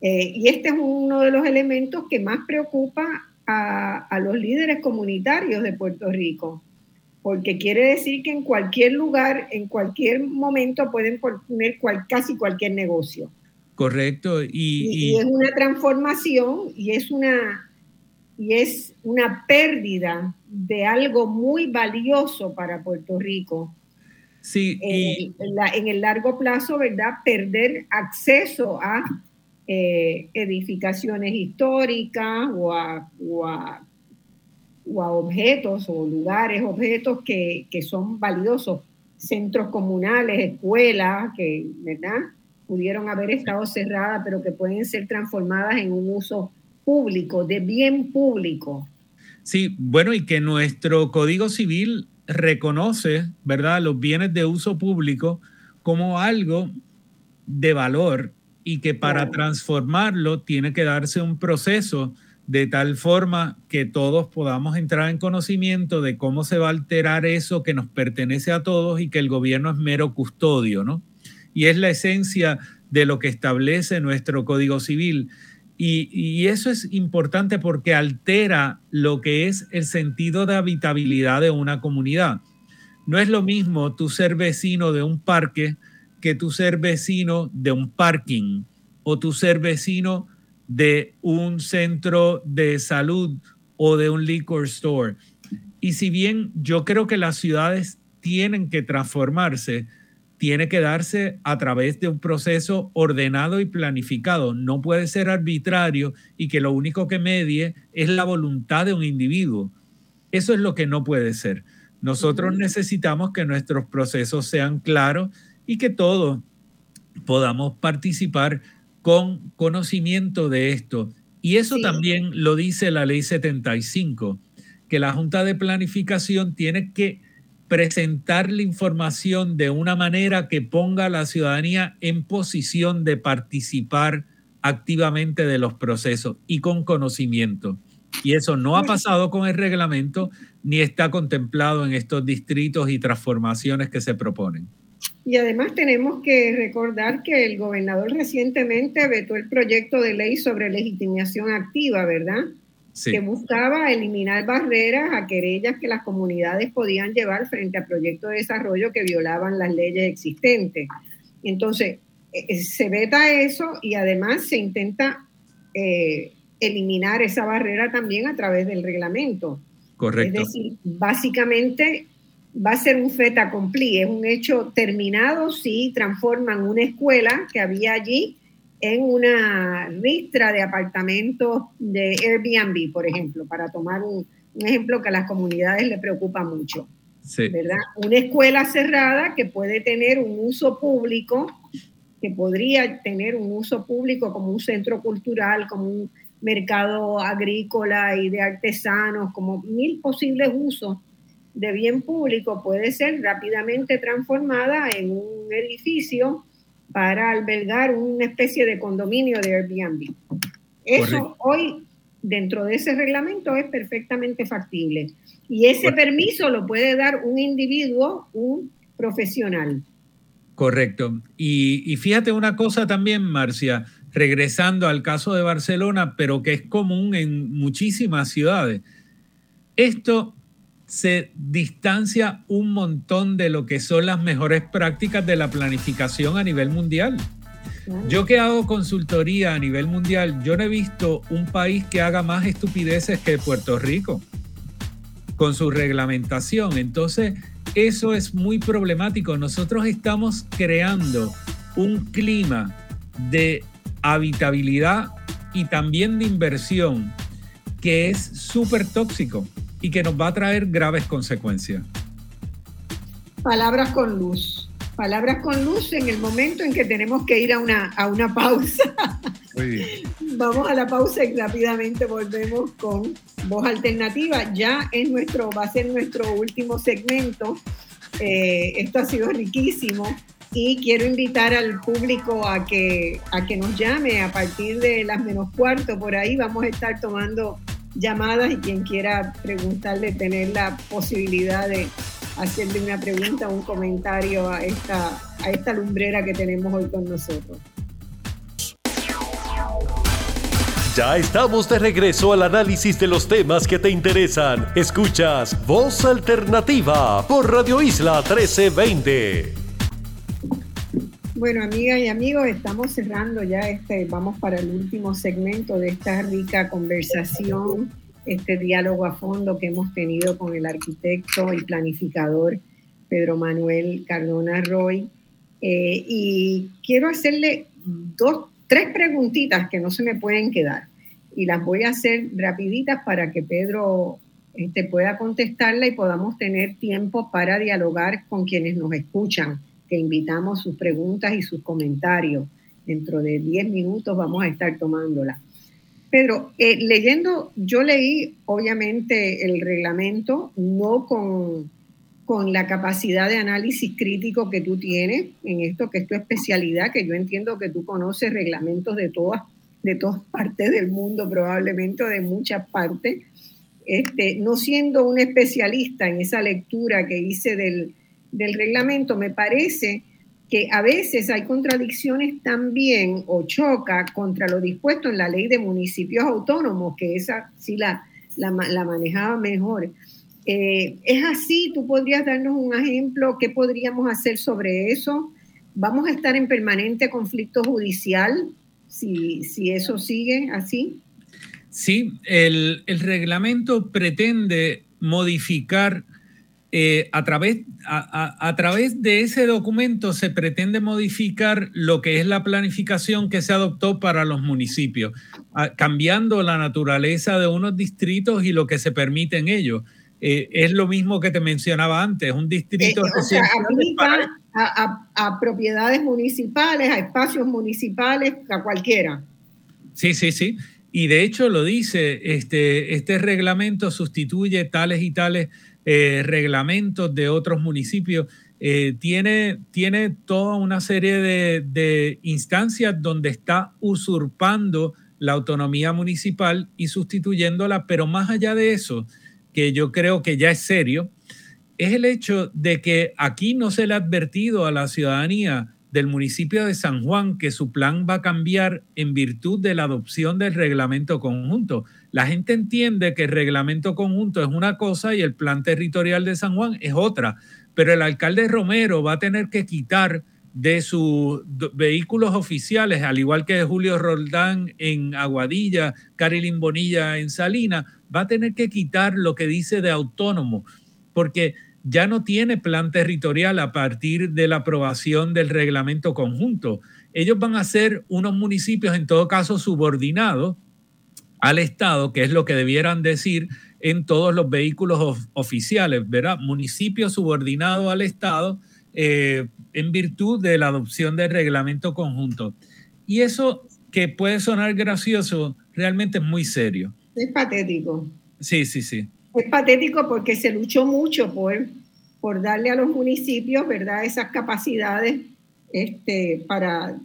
Eh, y este es uno de los elementos que más preocupa a, los líderes comunitarios de Puerto Rico, porque quiere decir que en cualquier lugar, en cualquier momento pueden poner casi cualquier negocio. Correcto. Y, es una transformación y es una, y es una pérdida de algo muy valioso para Puerto Rico. Sí, y... en el largo plazo, ¿verdad? Perder acceso a eh, edificaciones históricas o a, objetos o lugares, objetos que, son valiosos, centros comunales, escuelas, que ¿verdad? pudieron haber estado cerradas, pero que pueden ser transformadas en un uso público, de bien público. Sí, bueno, y que nuestro Código Civil reconoce, ¿verdad?, los bienes de uso público como algo de valor y que para transformarlo tiene que darse un proceso de tal forma que todos podamos entrar en conocimiento de cómo se va a alterar eso que nos pertenece a todos y que el gobierno es mero custodio, ¿no? Y es la esencia de lo que establece nuestro Código Civil. Y, eso es importante porque altera lo que es el sentido de habitabilidad de una comunidad. No es lo mismo tú ser vecino de un parque que tú ser vecino de un parking o tú ser vecino de un centro de salud o de un liquor store. Y si bien yo creo que las ciudades tienen que transformarse, tiene que darse a través de un proceso ordenado y planificado. No puede ser arbitrario y que lo único que medie es la voluntad de un individuo. Eso es lo que no puede ser. Nosotros necesitamos que nuestros procesos sean claros y que todos podamos participar con conocimiento de esto. Y eso también lo dice la ley 75, que la Junta de Planificación tiene que presentar la información de una manera que ponga a la ciudadanía en posición de participar activamente de los procesos y con conocimiento. Y eso no ha pasado con el reglamento ni está contemplado en estos distritos y transformaciones que se proponen. Y además tenemos que recordar que el gobernador recientemente vetó el proyecto de ley sobre legitimación activa, ¿verdad? Sí. Que buscaba eliminar barreras a querellas que las comunidades podían llevar frente a proyectos de desarrollo que violaban las leyes existentes. Entonces, eh, eh, se veta eso y además se intenta eh, eliminar esa barrera también a través del reglamento. Correcto. Es decir, básicamente va a ser un feta accompli, es un hecho terminado si transforman una escuela que había allí en una ristra de apartamentos de Airbnb, por ejemplo, para tomar un, ejemplo que a las comunidades le preocupa mucho. ¿verdad? Una escuela cerrada que puede tener un uso público, que podría tener un uso público como un centro cultural, como un mercado agrícola y de artesanos, como mil posibles usos de bien público puede ser rápidamente transformada en un edificio para albergar una especie de condominio de Airbnb. Eso hoy dentro de ese reglamento es perfectamente factible. Y ese permiso lo puede dar un individuo, un profesional. Correcto. Y, fíjate una cosa también, Marcia, regresando al caso de Barcelona, pero que es común en muchísimas ciudades. Esto se distancia un montón de lo que son las mejores prácticas de la planificación a nivel mundial. Yo que hago consultoría a nivel mundial, yo no he visto un país que haga más estupideces que Puerto Rico con su reglamentación. Entonces, eso es muy problemático. Nosotros estamos creando un clima de habitabilidad y también de inversión que es súper tóxico y que nos va a traer graves consecuencias. Palabras con luz palabras con luz en el momento en que tenemos que ir a una, a una pausa. Vamos a la pausa y rápidamente volvemos con Voz Alternativa. Ya es nuestro, va a ser nuestro último segmento. Eh, esto ha sido riquísimo y quiero invitar al público a que, a que nos llame a partir de las menos cuarto. Por ahí vamos a estar tomando llamadas y quien quiera preguntarle, tener la posibilidad de hacerle una pregunta, un comentario a esta, a esta lumbrera que tenemos hoy con nosotros. Ya estamos de regreso al análisis de los temas que te interesan. Escuchas Voz Alternativa por Radio Isla 1320. Bueno, amigas y amigos, estamos cerrando ya este, vamos para el último segmento de esta rica conversación este diálogo a fondo que hemos tenido con el arquitecto y planificador Pedro Manuel Cardona Roy. Eh, y quiero hacerle dos, tres preguntitas que no se me pueden quedar. Y las voy a hacer rapiditas para que Pedro este, pueda contestarla y podamos tener tiempo para dialogar con quienes nos escuchan, que invitamos sus preguntas y sus comentarios. Dentro de 10 minutos vamos a estar tomándolas. Pedro, eh, leyendo, yo leí obviamente el reglamento, no con, con la capacidad de análisis crítico que tú tienes en esto, que es tu especialidad, que yo entiendo que tú conoces reglamentos de todas, de todas partes del mundo, probablemente de muchas partes. Este, no siendo un especialista en esa lectura que hice del, del reglamento, me parece que a veces hay contradicciones también o choca contra lo dispuesto en la ley de municipios autónomos, que esa sí la, la, manejaba mejor. Eh, ¿Es así? ¿Tú podrías darnos un ejemplo? ¿Qué podríamos hacer sobre eso? ¿Vamos a estar en permanente conflicto judicial si, si eso sigue así? Sí, el, el reglamento pretende modificar eh, a, través, a, través de ese documento se pretende modificar lo que es la planificación que se adoptó para los municipios, cambiando la naturaleza de unos distritos y lo que se permite en ellos. Eh, es lo mismo que te mencionaba antes, un distrito... Eh, a, propiedades municipales, a espacios municipales, a cualquiera. Sí, sí, sí. Y de hecho lo dice, este, este reglamento sustituye tales y tales eh, reglamentos de otros municipios. Eh, tiene, tiene toda una serie de, instancias donde está usurpando la autonomía municipal y sustituyéndola, pero más allá de eso, que yo creo que ya es serio, es el hecho de que aquí no se le ha advertido a la ciudadanía del municipio de San Juan que su plan va a cambiar en virtud de la adopción del reglamento conjunto. La gente entiende que el reglamento conjunto es una cosa y el plan territorial de San Juan es otra, pero el alcalde Romero va a tener que quitar de sus vehículos oficiales, al igual que Julio Roldán en Aguadilla, Carilín Bonilla en Salina, va a tener que quitar lo que dice de autónomo, porque ya no tiene plan territorial a partir de la aprobación del reglamento conjunto. Ellos van a ser unos municipios, en todo caso, subordinados al Estado, que es lo que debieran decir en todos los vehículos oficiales, ¿verdad? Municipio subordinado al Estado eh, en virtud de la adopción del reglamento conjunto. Y eso que puede sonar gracioso, realmente es muy serio. Es patético. Sí, sí, sí. Es patético porque se luchó mucho por, por darle a los municipios, ¿verdad?, esas capacidades este, para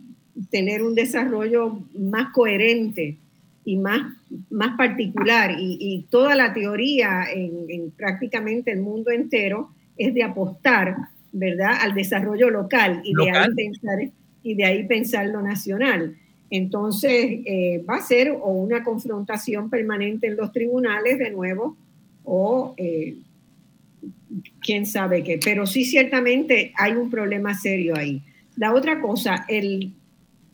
tener un desarrollo más coherente y más, más particular y, toda la teoría en, prácticamente el mundo entero es de apostar, ¿verdad?, al desarrollo local y, De, ahí pensar, y de ahí pensar lo nacional. Entonces, eh, va a ser o una confrontación permanente en los tribunales de nuevo o eh, quién sabe qué, pero sí ciertamente hay un problema serio ahí. La otra cosa, el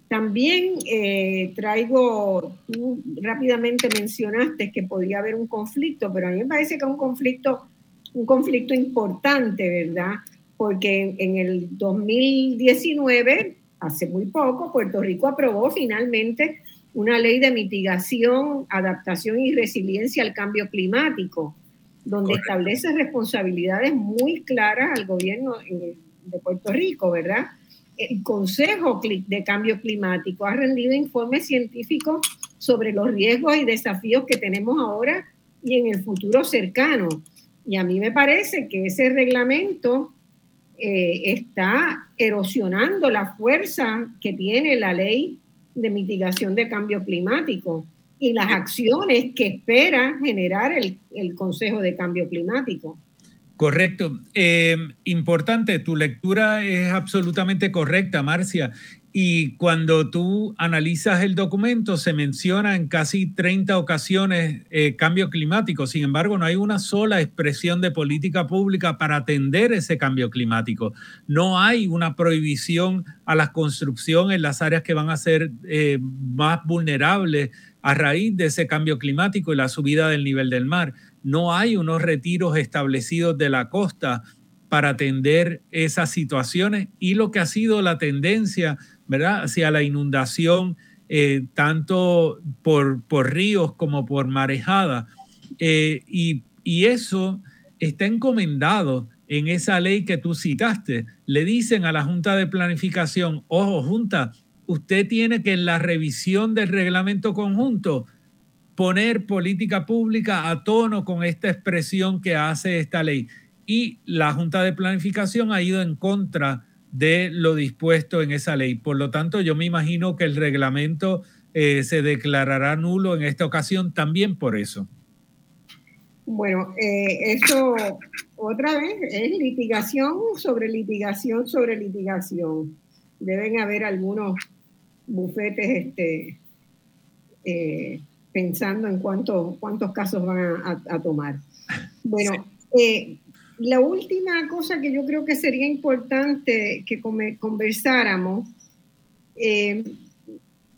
también eh, traigo, tú rápidamente mencionaste que podría haber un conflicto, pero a mí me parece que es un conflicto, un conflicto importante, ¿verdad? Porque en, el 2019, hace muy poco, Puerto Rico aprobó finalmente una ley de mitigación, adaptación y resiliencia al cambio climático, donde establece responsabilidades muy claras al gobierno de Puerto Rico, ¿verdad? el Consejo de Cambio Climático ha rendido informes científicos sobre los riesgos y desafíos que tenemos ahora y en el futuro cercano. Y a mí me parece que ese reglamento eh, está erosionando la fuerza que tiene la ley de mitigación de cambio climático y las acciones que espera generar el Consejo de Cambio Climático. Correcto. Eh, importante, tu lectura es absolutamente correcta, Marcia. Y cuando tú analizas el documento, se menciona en casi 30 ocasiones eh, cambio climático. Sin embargo, no hay una sola expresión de política pública para atender ese cambio climático. No hay una prohibición a la construcción en las áreas que van a ser eh, más vulnerables a raíz de ese cambio climático y la subida del nivel del mar no hay unos retiros establecidos de la costa para atender esas situaciones y lo que ha sido la tendencia, ¿verdad?, hacia la inundación, eh, tanto por, por, ríos como por marejada. Eh, y, y eso está encomendado en esa ley que tú citaste. Le dicen a la Junta de Planificación, ojo, Junta, usted tiene que en la revisión del reglamento conjunto poner política pública a tono con esta expresión que hace esta ley. Y la Junta de Planificación ha ido en contra de lo dispuesto en esa ley. Por lo tanto, yo me imagino que el reglamento eh, se declarará nulo en esta ocasión también por eso. Bueno, eh, eso otra vez es litigación sobre litigación sobre litigación. Deben haber algunos bufetes este, eh, pensando en cuánto, cuántos casos van a, tomar. Bueno, eh, la última cosa que yo creo que sería importante que conversáramos eh,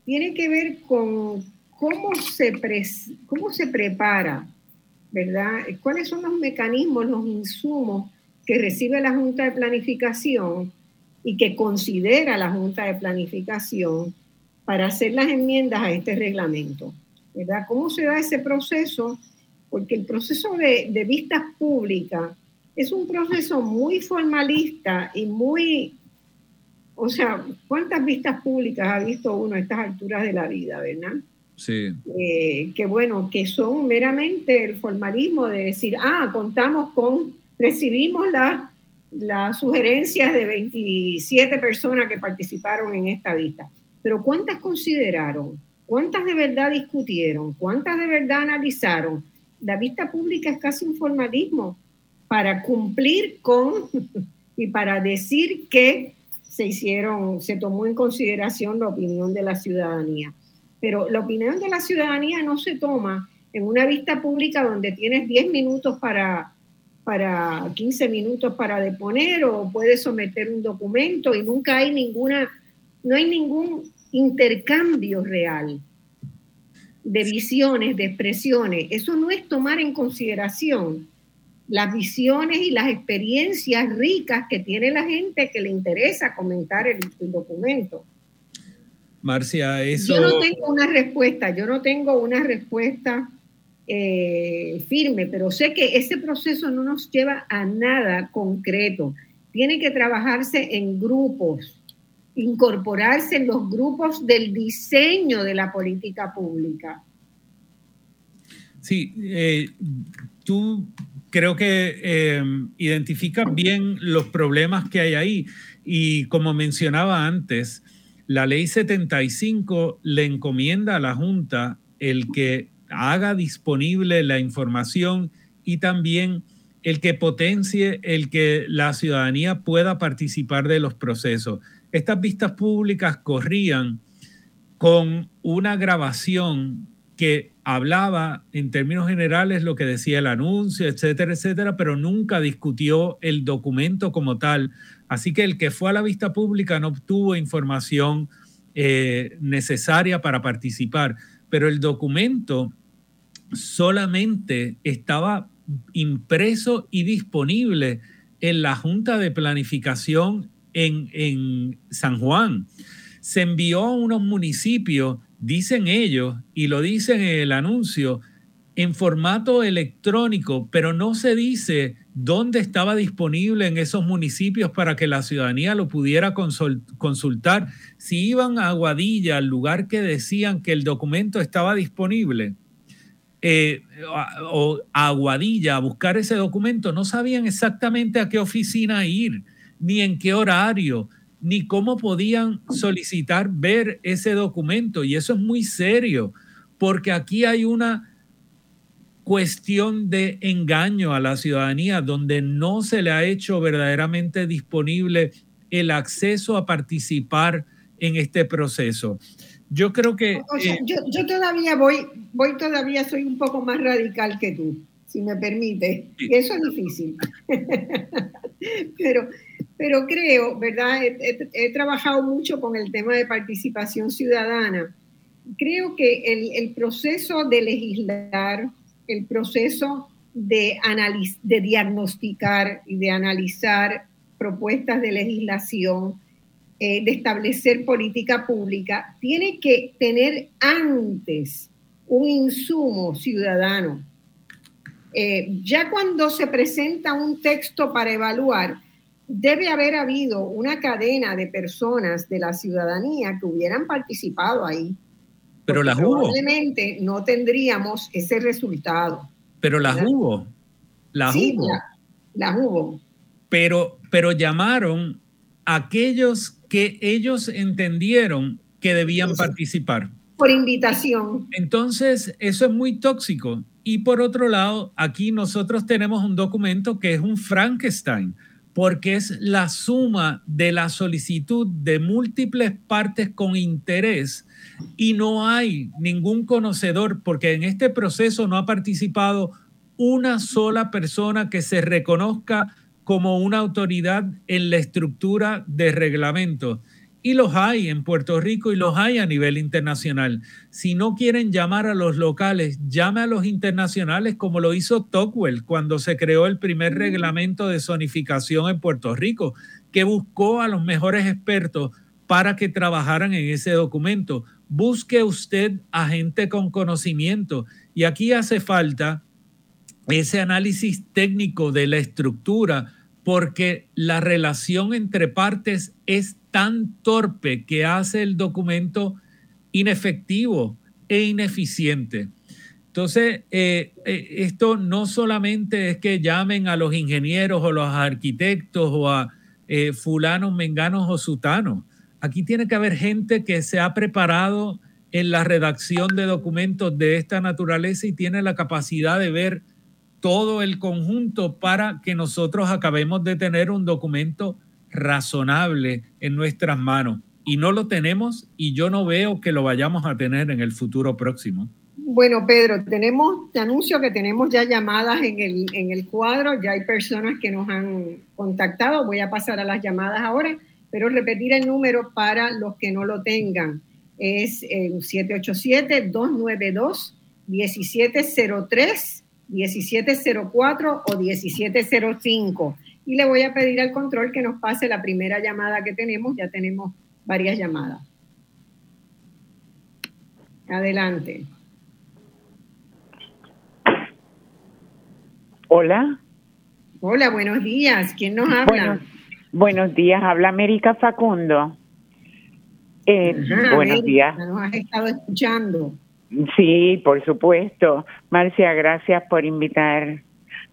tiene que ver con cómo se, cómo se prepara, ¿verdad? ¿Cuáles son los mecanismos, los insumos que recibe la Junta de Planificación y que considera la Junta de Planificación para hacer las enmiendas a este reglamento? ¿verdad? ¿Cómo se da ese proceso? Porque el proceso de, de vistas públicas es un proceso muy formalista y muy, o sea, ¿cuántas vistas públicas ha visto uno a estas alturas de la vida, verdad? Sí. Eh, que bueno, que son meramente el formalismo de decir, ah, contamos con, recibimos las sugerencias de 27 personas que participaron en esta vista, pero ¿cuántas consideraron? ¿Cuántas de verdad discutieron? ¿Cuántas de verdad analizaron? La vista pública es casi un formalismo para cumplir con y para decir que se hicieron, se tomó en consideración la opinión de la ciudadanía. Pero la opinión de la ciudadanía no se toma en una vista pública donde tienes 10 minutos para, para 15 minutos para deponer o puedes someter un documento y nunca hay ninguna, no hay ningún intercambio real de visiones, de expresiones. Eso no es tomar en consideración las visiones y las experiencias ricas que tiene la gente que le interesa comentar el, documento. Marcia, eso... Yo no tengo una respuesta, yo no tengo una respuesta eh, firme, pero sé que ese proceso no nos lleva a nada concreto. Tiene que trabajarse en grupos incorporarse en los grupos del diseño de la política pública. Sí, eh, tú creo que eh, identificas bien los problemas que hay ahí y como mencionaba antes, la ley 75 le encomienda a la Junta el que haga disponible la información y también el que potencie el que la ciudadanía pueda participar de los procesos. Estas vistas públicas corrían con una grabación que hablaba en términos generales lo que decía el anuncio, etcétera, etcétera, pero nunca discutió el documento como tal. Así que el que fue a la vista pública no obtuvo información eh, necesaria para participar, pero el documento solamente estaba impreso y disponible en la Junta de Planificación en, en San Juan. Se envió a unos municipios, dicen ellos, y lo dicen en el anuncio, en formato electrónico, pero no se dice dónde estaba disponible en esos municipios para que la ciudadanía lo pudiera consultar. Si iban a Aguadilla, al lugar que decían que el documento estaba disponible, eh, o a Aguadilla a buscar ese documento, no sabían exactamente a qué oficina ir, ni en qué horario, ni cómo podían solicitar ver ese documento. Y eso es muy serio, porque aquí hay una cuestión de engaño a la ciudadanía, donde no se le ha hecho verdaderamente disponible el acceso a participar en este proceso. Yo creo que... Eh, yo, todavía voy, voy todavía, soy un poco más radical que tú, si me permite. Eso es difícil. pero, pero creo, ¿verdad? He, trabajado mucho con el tema de participación ciudadana. Creo que el, proceso de legislar el proceso de, de diagnosticar y de analizar propuestas de legislación, eh, de establecer política pública, tiene que tener antes un insumo ciudadano. Eh, ya cuando se presenta un texto para evaluar, debe haber habido una cadena de personas de la ciudadanía que hubieran participado ahí pero las hubo. Probablemente no tendríamos ese resultado. Pero las hubo. Las hubo. las hubo. Pero, pero llamaron a aquellos que ellos entendieron que debían participar. Por invitación. Entonces, eso es muy tóxico. Y por otro lado, aquí nosotros tenemos un documento que es un Frankenstein, porque es la suma de la solicitud de múltiples partes con interés y no hay ningún conocedor, porque en este proceso no ha participado una sola persona que se reconozca como una autoridad en la estructura de reglamento. Y los hay en Puerto Rico y los hay a nivel internacional. Si no quieren llamar a los locales, llame a los internacionales como lo hizo Tocqueville cuando se creó el primer reglamento de zonificación en Puerto Rico, que buscó a los mejores expertos para que trabajaran en ese documento busque usted a gente con conocimiento. Y aquí hace falta ese análisis técnico de la estructura, porque la relación entre partes es tan torpe que hace el documento inefectivo e ineficiente. Entonces, eh, eh, esto no solamente es que llamen a los ingenieros o los arquitectos o a eh, fulanos, menganos o sutanos. Aquí tiene que haber gente que se ha preparado en la redacción de documentos de esta naturaleza y tiene la capacidad de ver todo el conjunto para que nosotros acabemos de tener un documento razonable en nuestras manos. Y no lo tenemos y yo no veo que lo vayamos a tener en el futuro próximo. Bueno, Pedro, tenemos, te anuncio que tenemos ya llamadas en el, en el cuadro, ya hay personas que nos han contactado, voy a pasar a las llamadas ahora pero repetir el número para los que no lo tengan. Es 787-292-1703, 1704 o 1705. Y le voy a pedir al control que nos pase la primera llamada que tenemos. Ya tenemos varias llamadas. Adelante. Hola. Hola, buenos días. ¿Quién nos habla? Buenos días, habla América Facundo. Eh, buenos días. Nos has estado escuchando. Sí, por supuesto. Marcia, gracias por invitar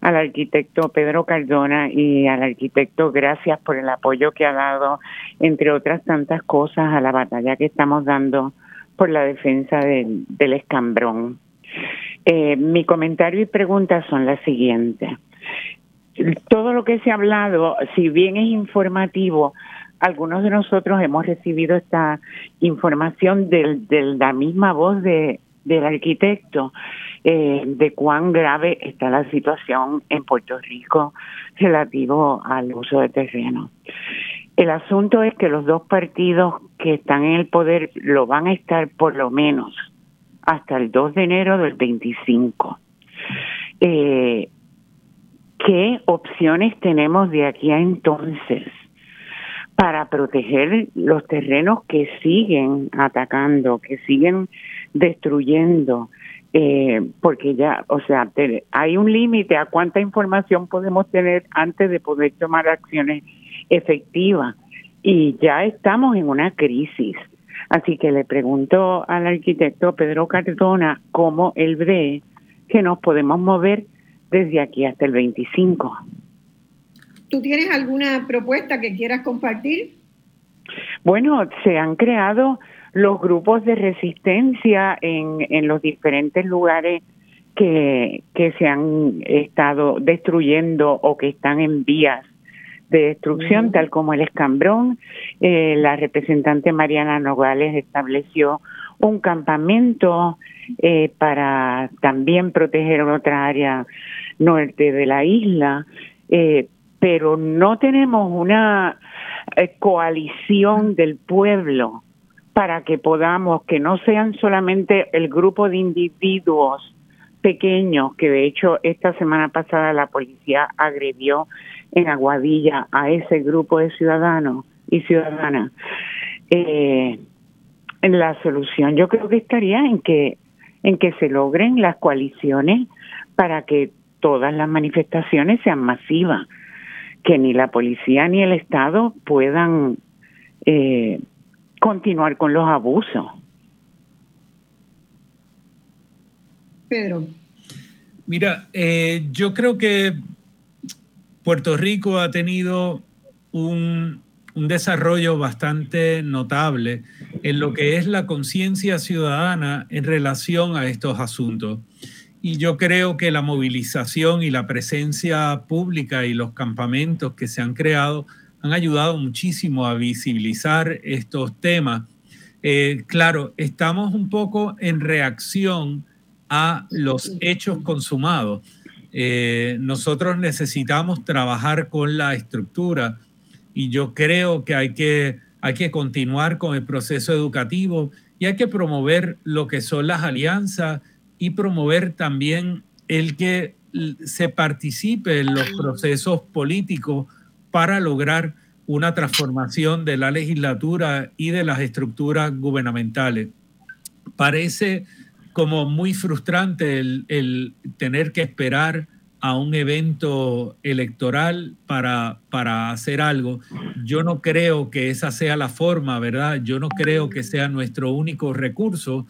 al arquitecto Pedro Cardona y al arquitecto gracias por el apoyo que ha dado, entre otras tantas cosas, a la batalla que estamos dando por la defensa del, escambrón. Eh, mi comentario y pregunta son las siguientes. Todo lo que se ha hablado, si bien es informativo, algunos de nosotros hemos recibido esta información de la misma voz de, del arquitecto eh, de cuán grave está la situación en Puerto Rico relativo al uso de terreno. El asunto es que los dos partidos que están en el poder lo van a estar por lo menos hasta el 2 de enero del 25. Eh, ¿Qué opciones tenemos de aquí a entonces para proteger los terrenos que siguen atacando, que siguen destruyendo? Eh, porque ya, o sea, hay un límite a cuánta información podemos tener antes de poder tomar acciones efectivas y ya estamos en una crisis. Así que le pregunto al arquitecto Pedro Cardona cómo él ve que nos podemos mover desde aquí hasta el 25. ¿Tú tienes alguna propuesta que quieras compartir? Bueno, se han creado los grupos de resistencia en, en los diferentes lugares que, que se han estado destruyendo o que están en vías de destrucción, tal como el escambrón. Eh, la representante Mariana Nogales estableció un campamento eh, para también proteger otra área norte de la isla, eh, pero no tenemos una coalición del pueblo para que podamos, que no sean solamente el grupo de individuos pequeños, que de hecho esta semana pasada la policía agredió en Aguadilla a ese grupo de ciudadanos y ciudadanas. Eh, la solución yo creo que estaría en que en que se logren las coaliciones para que todas las manifestaciones sean masivas, que ni la policía ni el Estado puedan eh, continuar con los abusos. Pedro. Mira, eh, yo creo que Puerto Rico ha tenido un, un desarrollo bastante notable en lo que es la conciencia ciudadana en relación a estos asuntos. Y yo creo que la movilización y la presencia pública y los campamentos que se han creado han ayudado muchísimo a visibilizar estos temas. Eh, claro, estamos un poco en reacción a los hechos consumados. Eh, nosotros necesitamos trabajar con la estructura y yo creo que hay, que hay que continuar con el proceso educativo y hay que promover lo que son las alianzas y promover también el que se participe en los procesos políticos para lograr una transformación de la legislatura y de las estructuras gubernamentales. Parece como muy frustrante el, tener que esperar a un evento electoral para, para hacer algo. Yo no creo que esa sea la forma, ¿verdad? Yo no creo que sea nuestro único recurso,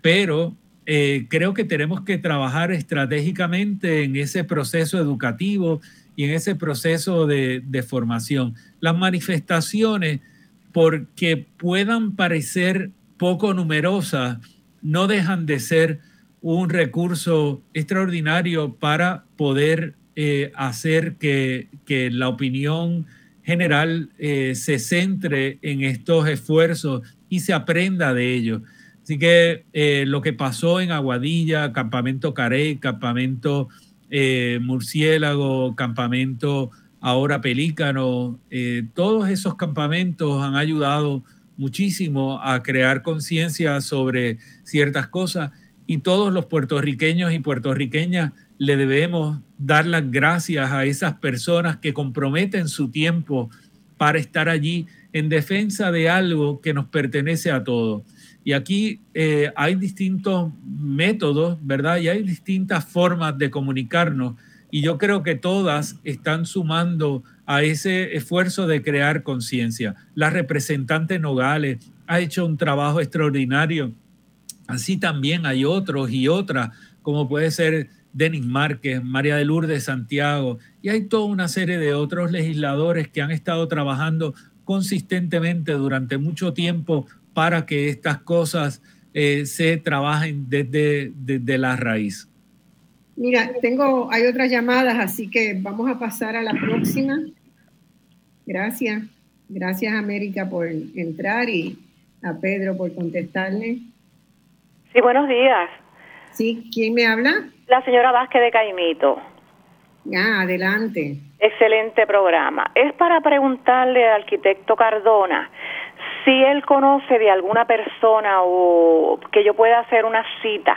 pero eh, creo que tenemos que trabajar estratégicamente en ese proceso educativo y en ese proceso de, formación. Las manifestaciones, porque puedan parecer poco numerosas, no dejan de ser un recurso extraordinario para poder eh, hacer que, la opinión general eh, se centre en estos esfuerzos y se aprenda de ellos. Así que eh, lo que pasó en Aguadilla, Campamento Carey, Campamento eh, Murciélago, Campamento ahora Pelícano, eh, todos esos campamentos han ayudado muchísimo a crear conciencia sobre ciertas cosas y todos los puertorriqueños y puertorriqueñas le debemos dar las gracias a esas personas que comprometen su tiempo para estar allí en defensa de algo que nos pertenece a todos. Y aquí eh, hay distintos métodos, ¿verdad? Y hay distintas formas de comunicarnos. Y yo creo que todas están sumando a ese esfuerzo de crear conciencia. La representante Nogales ha hecho un trabajo extraordinario. Así también hay otros y otras, como puede ser Denis Márquez, María de Lourdes Santiago, y hay toda una serie de otros legisladores que han estado trabajando consistentemente durante mucho tiempo para que estas cosas eh, se trabajen desde, desde la raíz. Mira, tengo, hay otras llamadas, así que vamos a pasar a la próxima. Gracias. Gracias, América, por entrar y a Pedro por contestarle. Sí, buenos días. Sí, ¿quién me habla? La señora Vázquez de Caimito. Ah, adelante. Excelente programa. Es para preguntarle al arquitecto Cardona si él conoce de alguna persona o que yo pueda hacer una cita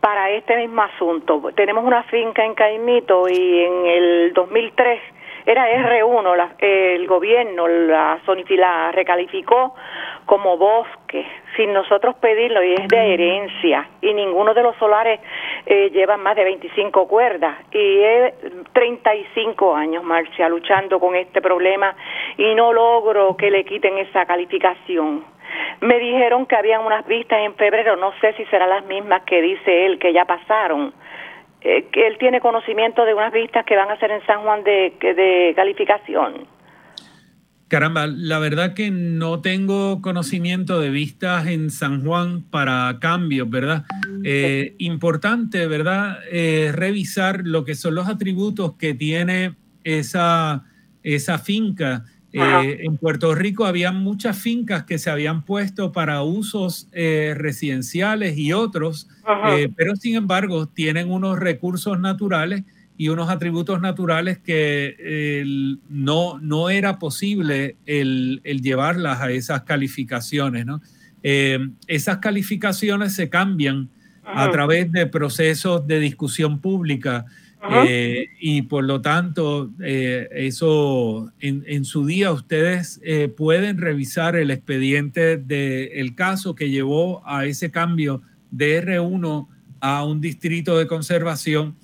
para este mismo asunto. Tenemos una finca en Caimito y en el 2003 era R1, el gobierno la, la recalificó como bosque sin nosotros pedirlo y es de herencia y ninguno de los solares eh, lleva más de 25 cuerdas y es 35 años Marcia luchando con este problema y no logro que le quiten esa calificación. Me dijeron que habían unas vistas en febrero, no sé si serán las mismas que dice él que ya pasaron eh, que él tiene conocimiento de unas vistas que van a ser en San Juan de, de calificación. Caramba, la verdad que no tengo conocimiento de vistas en San Juan para cambios, ¿verdad? Eh, importante, ¿verdad? Eh, revisar lo que son los atributos que tiene esa, esa finca eh, en Puerto Rico había muchas fincas que se habían puesto para usos residenciales y otros, pero sin embargo tienen unos recursos naturales y unos atributos naturales que no, no era posible el, llevarlas a esas calificaciones. esas calificaciones se cambian a través de procesos de discusión pública eh, y por lo tanto, eh, eso en, su día ustedes eh, pueden revisar el expediente del caso que llevó a ese cambio de R1 a un distrito de conservación,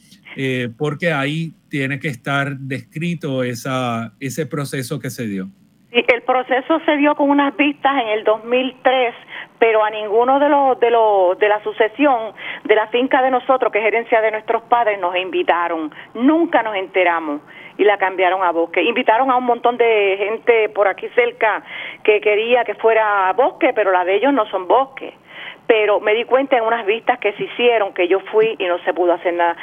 porque ahí tiene que estar descrito esa, ese proceso que se dio. Sí, el proceso se dio con unas vistas en el 2003 pero a ninguno de los de los de la sucesión de la finca de nosotros, que es herencia de nuestros padres, nos invitaron. Nunca nos enteramos y la cambiaron a bosque. Invitaron a un montón de gente por aquí cerca que quería que fuera bosque, pero la de ellos no son bosque. Pero me di cuenta en unas vistas que se hicieron que yo fui y no se pudo hacer nada.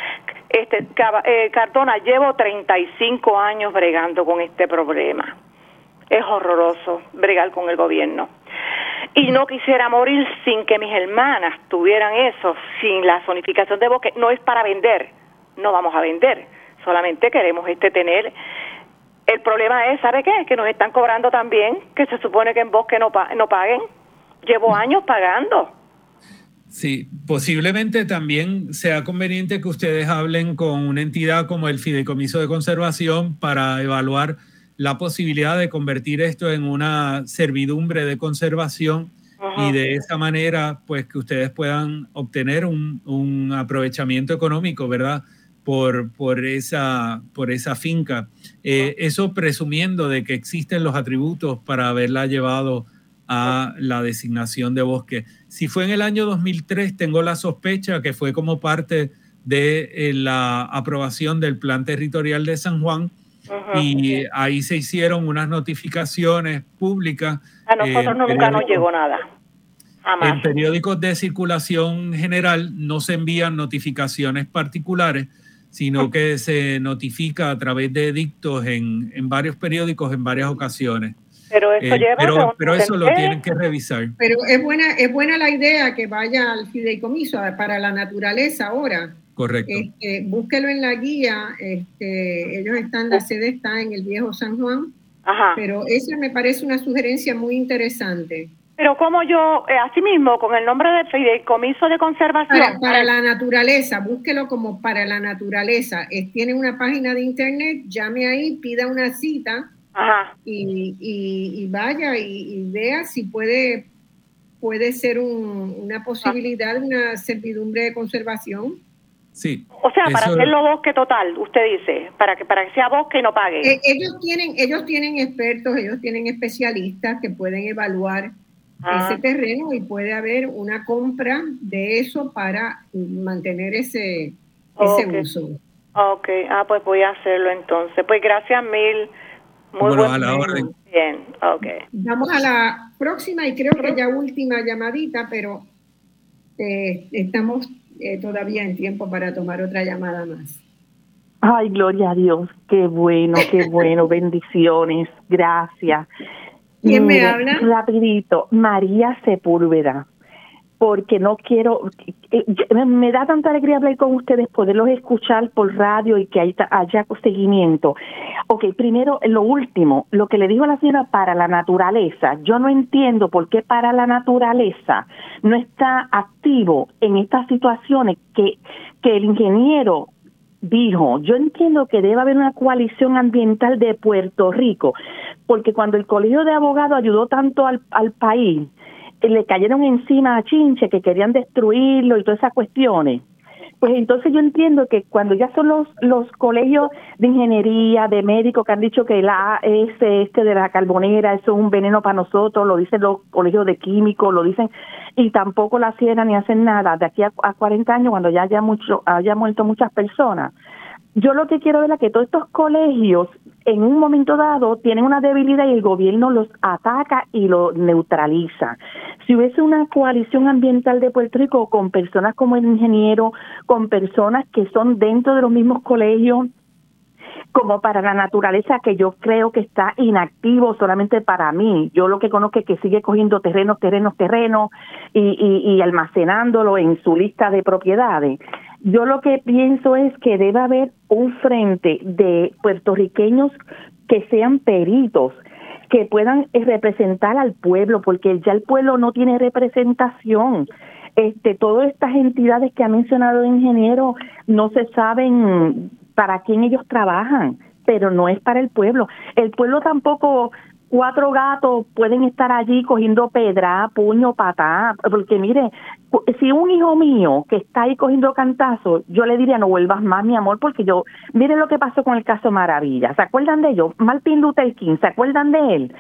Este eh, Cardona, llevo 35 años bregando con este problema. Es horroroso bregar con el gobierno y no quisiera morir sin que mis hermanas tuvieran eso, sin la zonificación de bosque. No es para vender, no vamos a vender, solamente queremos este tener. El problema es, ¿sabe qué? Que nos están cobrando también, que se supone que en bosque no, no paguen. Llevo años pagando. Sí, posiblemente también sea conveniente que ustedes hablen con una entidad como el Fideicomiso de Conservación para evaluar la posibilidad de convertir esto en una servidumbre de conservación y de esa manera, pues que ustedes puedan obtener un, aprovechamiento económico, ¿verdad? Por, por, esa, por esa finca. Eh, eso presumiendo de que existen los atributos para haberla llevado a la designación de bosque. Si fue en el año 2003, tengo la sospecha que fue como parte de eh, la aprobación del Plan Territorial de San Juan, y ahí se hicieron unas notificaciones públicas. A nosotros nunca nos llegó nada. En periódicos de circulación general no se envían notificaciones particulares, sino que se notifica a través de edictos en, en varios periódicos en varias ocasiones. Pero eso, eh, pero, eso lo tienen que revisar. Pero es buena, es buena la idea que vaya al fideicomiso para la naturaleza ahora. Correcto. Este, búsquelo en la guía. Este, ellos están, la sede está en el viejo San Juan. Ajá. Pero esa me parece una sugerencia muy interesante. Pero como yo, eh, así mismo, con el nombre de fideicomiso de conservación. Para, la naturaleza, búsquelo como para la naturaleza. Es, tiene una página de internet, llame ahí, pida una cita Ajá. Y, y, vaya y, vea si puede, puede ser una posibilidad, de una servidumbre de conservación. Sí. O sea, para hacerlo bosque total, usted dice, para que para que sea bosque y no pague. Eh, ellos tienen ellos tienen expertos, ellos tienen especialistas que pueden evaluar ah. ese terreno y puede haber una compra de eso para mantener ese ese uso. Ok, ah, pues voy a hacerlo entonces. Pues gracias mil. Muy bueno, a la orden. Bien, ok. Vamos a la próxima y creo que ya última llamadita, pero eh, estamos eh, todavía en tiempo para tomar otra llamada más. Ay, gloria a Dios, qué bueno, qué bueno, bendiciones, gracias. ¿Quién me habla? Rapidito, María Sepúlveda porque no quiero, eh, me da tanta alegría hablar con ustedes, poderlos escuchar por radio y que haya seguimiento. Ok, primero, lo último, lo que le dijo la señora para la naturaleza, yo no entiendo por qué para la naturaleza no está activo en estas situaciones que, que el ingeniero dijo, yo entiendo que debe haber una coalición ambiental de Puerto Rico, porque cuando el Colegio de Abogados ayudó tanto al, al país, le cayeron encima a Chinche que querían destruirlo y todas esas cuestiones. Pues entonces yo entiendo que cuando ya son los, los colegios de ingeniería, de médicos que han dicho que la AS este de la carbonera, eso es un veneno para nosotros, lo dicen los colegios de químicos, lo dicen, y tampoco la cierran ni hacen nada. De aquí a, a 40 años, cuando ya haya, mucho, haya muerto muchas personas, yo lo que quiero ver es que todos estos colegios en un momento dado tienen una debilidad y el gobierno los ataca y lo neutraliza. Si hubiese una coalición ambiental de Puerto Rico con personas como el ingeniero, con personas que son dentro de los mismos colegios, como para la naturaleza que yo creo que está inactivo solamente para mí. Yo lo que conozco es que sigue cogiendo terrenos, terrenos, terrenos y, y, y almacenándolo en su lista de propiedades. Yo lo que pienso es que debe haber un frente de puertorriqueños que sean peritos, que puedan eh, representar al pueblo, porque ya el pueblo no tiene representación. Este, todas estas entidades que ha mencionado el ingeniero no se saben para quién ellos trabajan, pero no es para el pueblo. El pueblo tampoco cuatro gatos pueden estar allí cogiendo pedra, puño, patá, porque mire, si un hijo mío que está ahí cogiendo cantazos, yo le diría no vuelvas más, mi amor, porque yo, mire lo que pasó con el caso Maravilla, ¿se acuerdan de ellos? Martin Luther King, ¿se acuerdan de él?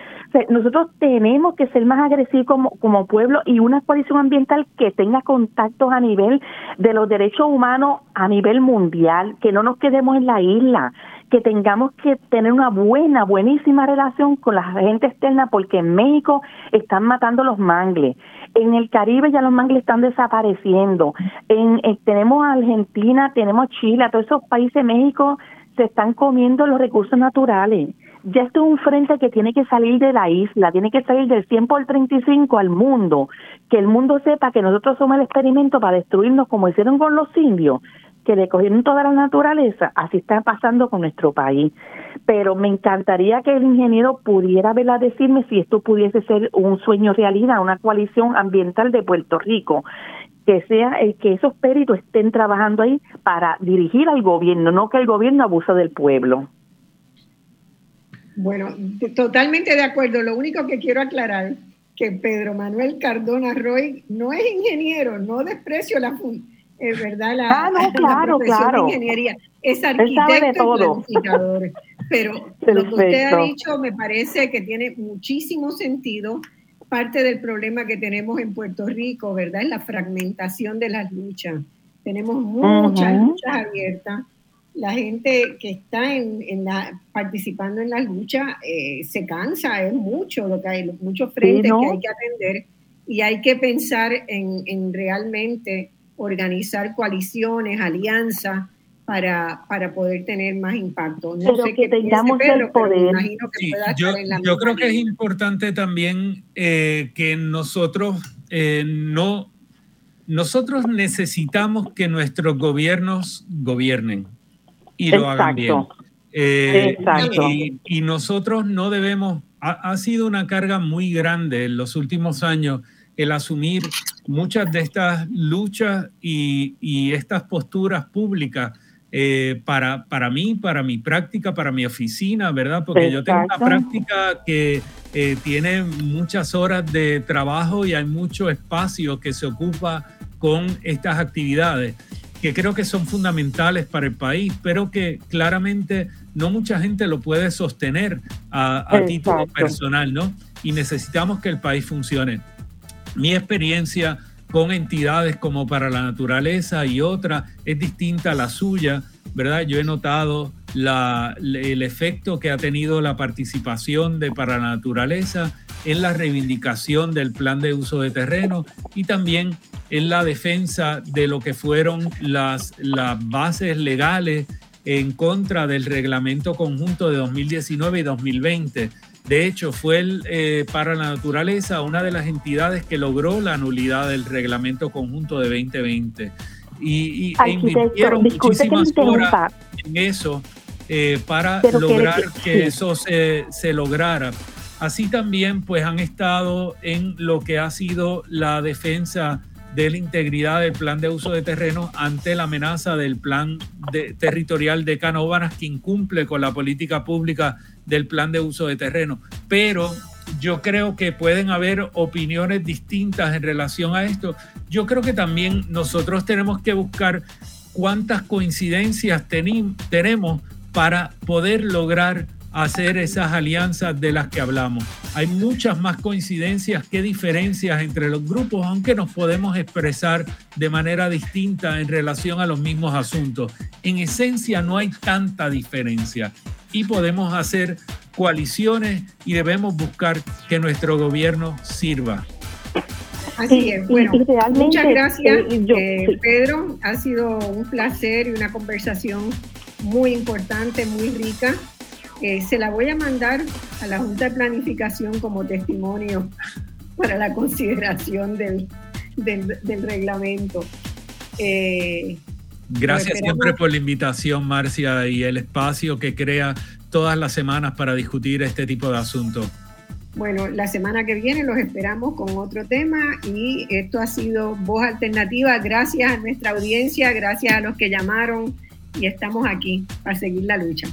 nosotros tenemos que ser más agresivos como, como pueblo y una coalición ambiental que tenga contactos a nivel de los derechos humanos a nivel mundial, que no nos quedemos en la isla, que tengamos que tener una buena, buenísima relación con la gente externa porque en México están matando los mangles. En el Caribe ya los mangles están desapareciendo. En, eh, tenemos Argentina, tenemos Chile, todos esos países, México, se están comiendo los recursos naturales. Ya esto es un frente que tiene que salir de la isla, tiene que salir del 100 por 35 al mundo, que el mundo sepa que nosotros somos el experimento para destruirnos como hicieron con los indios que le cogieron toda la naturaleza, así está pasando con nuestro país. Pero me encantaría que el ingeniero pudiera verla decirme si esto pudiese ser un sueño realidad, una coalición ambiental de Puerto Rico, que sea el que esos peritos estén trabajando ahí para dirigir al gobierno, no que el gobierno abuse del pueblo. Bueno, totalmente de acuerdo. Lo único que quiero aclarar que Pedro Manuel Cardona Roy no es ingeniero, no desprecio la función es verdad, la, ah, no, claro, claro. de ingeniería, es arquitecto planificador. Pero lo que usted ha dicho me parece que tiene muchísimo sentido. Parte del problema que tenemos en Puerto Rico, ¿verdad? Es la fragmentación de las luchas. Tenemos muchas luchas abiertas. La gente que está en, en la, participando en la lucha eh, se cansa, es mucho lo que hay, muchos frentes que hay que atender y hay que pensar en, en realmente organizar coaliciones, alianzas para, para poder tener más impacto. No sé que tengamos el poder. yo, creo que es importante también eh, que nosotros eh, no nosotros necesitamos que nuestros gobiernos gobiernen y lo hagan bien. Eh, y, y, nosotros no debemos, ha, ha, sido una carga muy grande en los últimos años el asumir muchas de estas luchas y, estas posturas públicas eh, para, para mí, para mi práctica, para mi oficina, ¿verdad? Porque yo tengo una práctica que eh, tiene muchas horas de trabajo y hay mucho espacio que se ocupa con estas actividades que creo que son fundamentales para el país, pero que claramente no mucha gente lo puede sostener a, a título personal, ¿no? Y necesitamos que el país funcione mi experiencia con entidades como para la naturaleza y otra es distinta a la suya, ¿verdad? Yo he notado el efecto que ha tenido la participación de Para la Naturaleza en la reivindicación del plan de uso de terreno y también en la defensa de lo que fueron las, las bases legales en contra del reglamento conjunto de 2019 y 2020. De hecho, fue el, eh, para la naturaleza una de las entidades que logró la nulidad del reglamento conjunto de 2020. Y, y e invirtieron muchísimas horas en eso eh, para lograr que, eso se, se lograra. Así también pues han estado en lo que ha sido la defensa de la integridad del plan de uso de terreno ante la amenaza del plan territorial de Canóvanas que incumple con la política pública del plan de uso de terreno. Pero yo creo que pueden haber opiniones distintas en relación a esto. Yo creo que también nosotros tenemos que buscar cuántas coincidencias tenemos para poder lograr hacer esas alianzas de las que hablamos. Hay muchas más coincidencias que diferencias entre los grupos, aunque nos podemos expresar de manera distinta en relación a los mismos asuntos. En esencia no hay tanta diferencia y podemos hacer coaliciones y debemos buscar que nuestro gobierno sirva. Así es. Bueno, muchas gracias, eh, eh, Pedro. Ha sido un placer y una conversación muy importante, muy rica. Eh, se la voy a mandar a la Junta de Planificación como testimonio para la consideración del, del, reglamento. Eh, Gracias siempre por la invitación, Marcia, y el espacio que crea todas las semanas para discutir este tipo de asuntos. Bueno, la semana que viene los esperamos con otro tema y esto ha sido Voz Alternativa. Gracias a nuestra audiencia, gracias a los que llamaron y estamos aquí para seguir la lucha.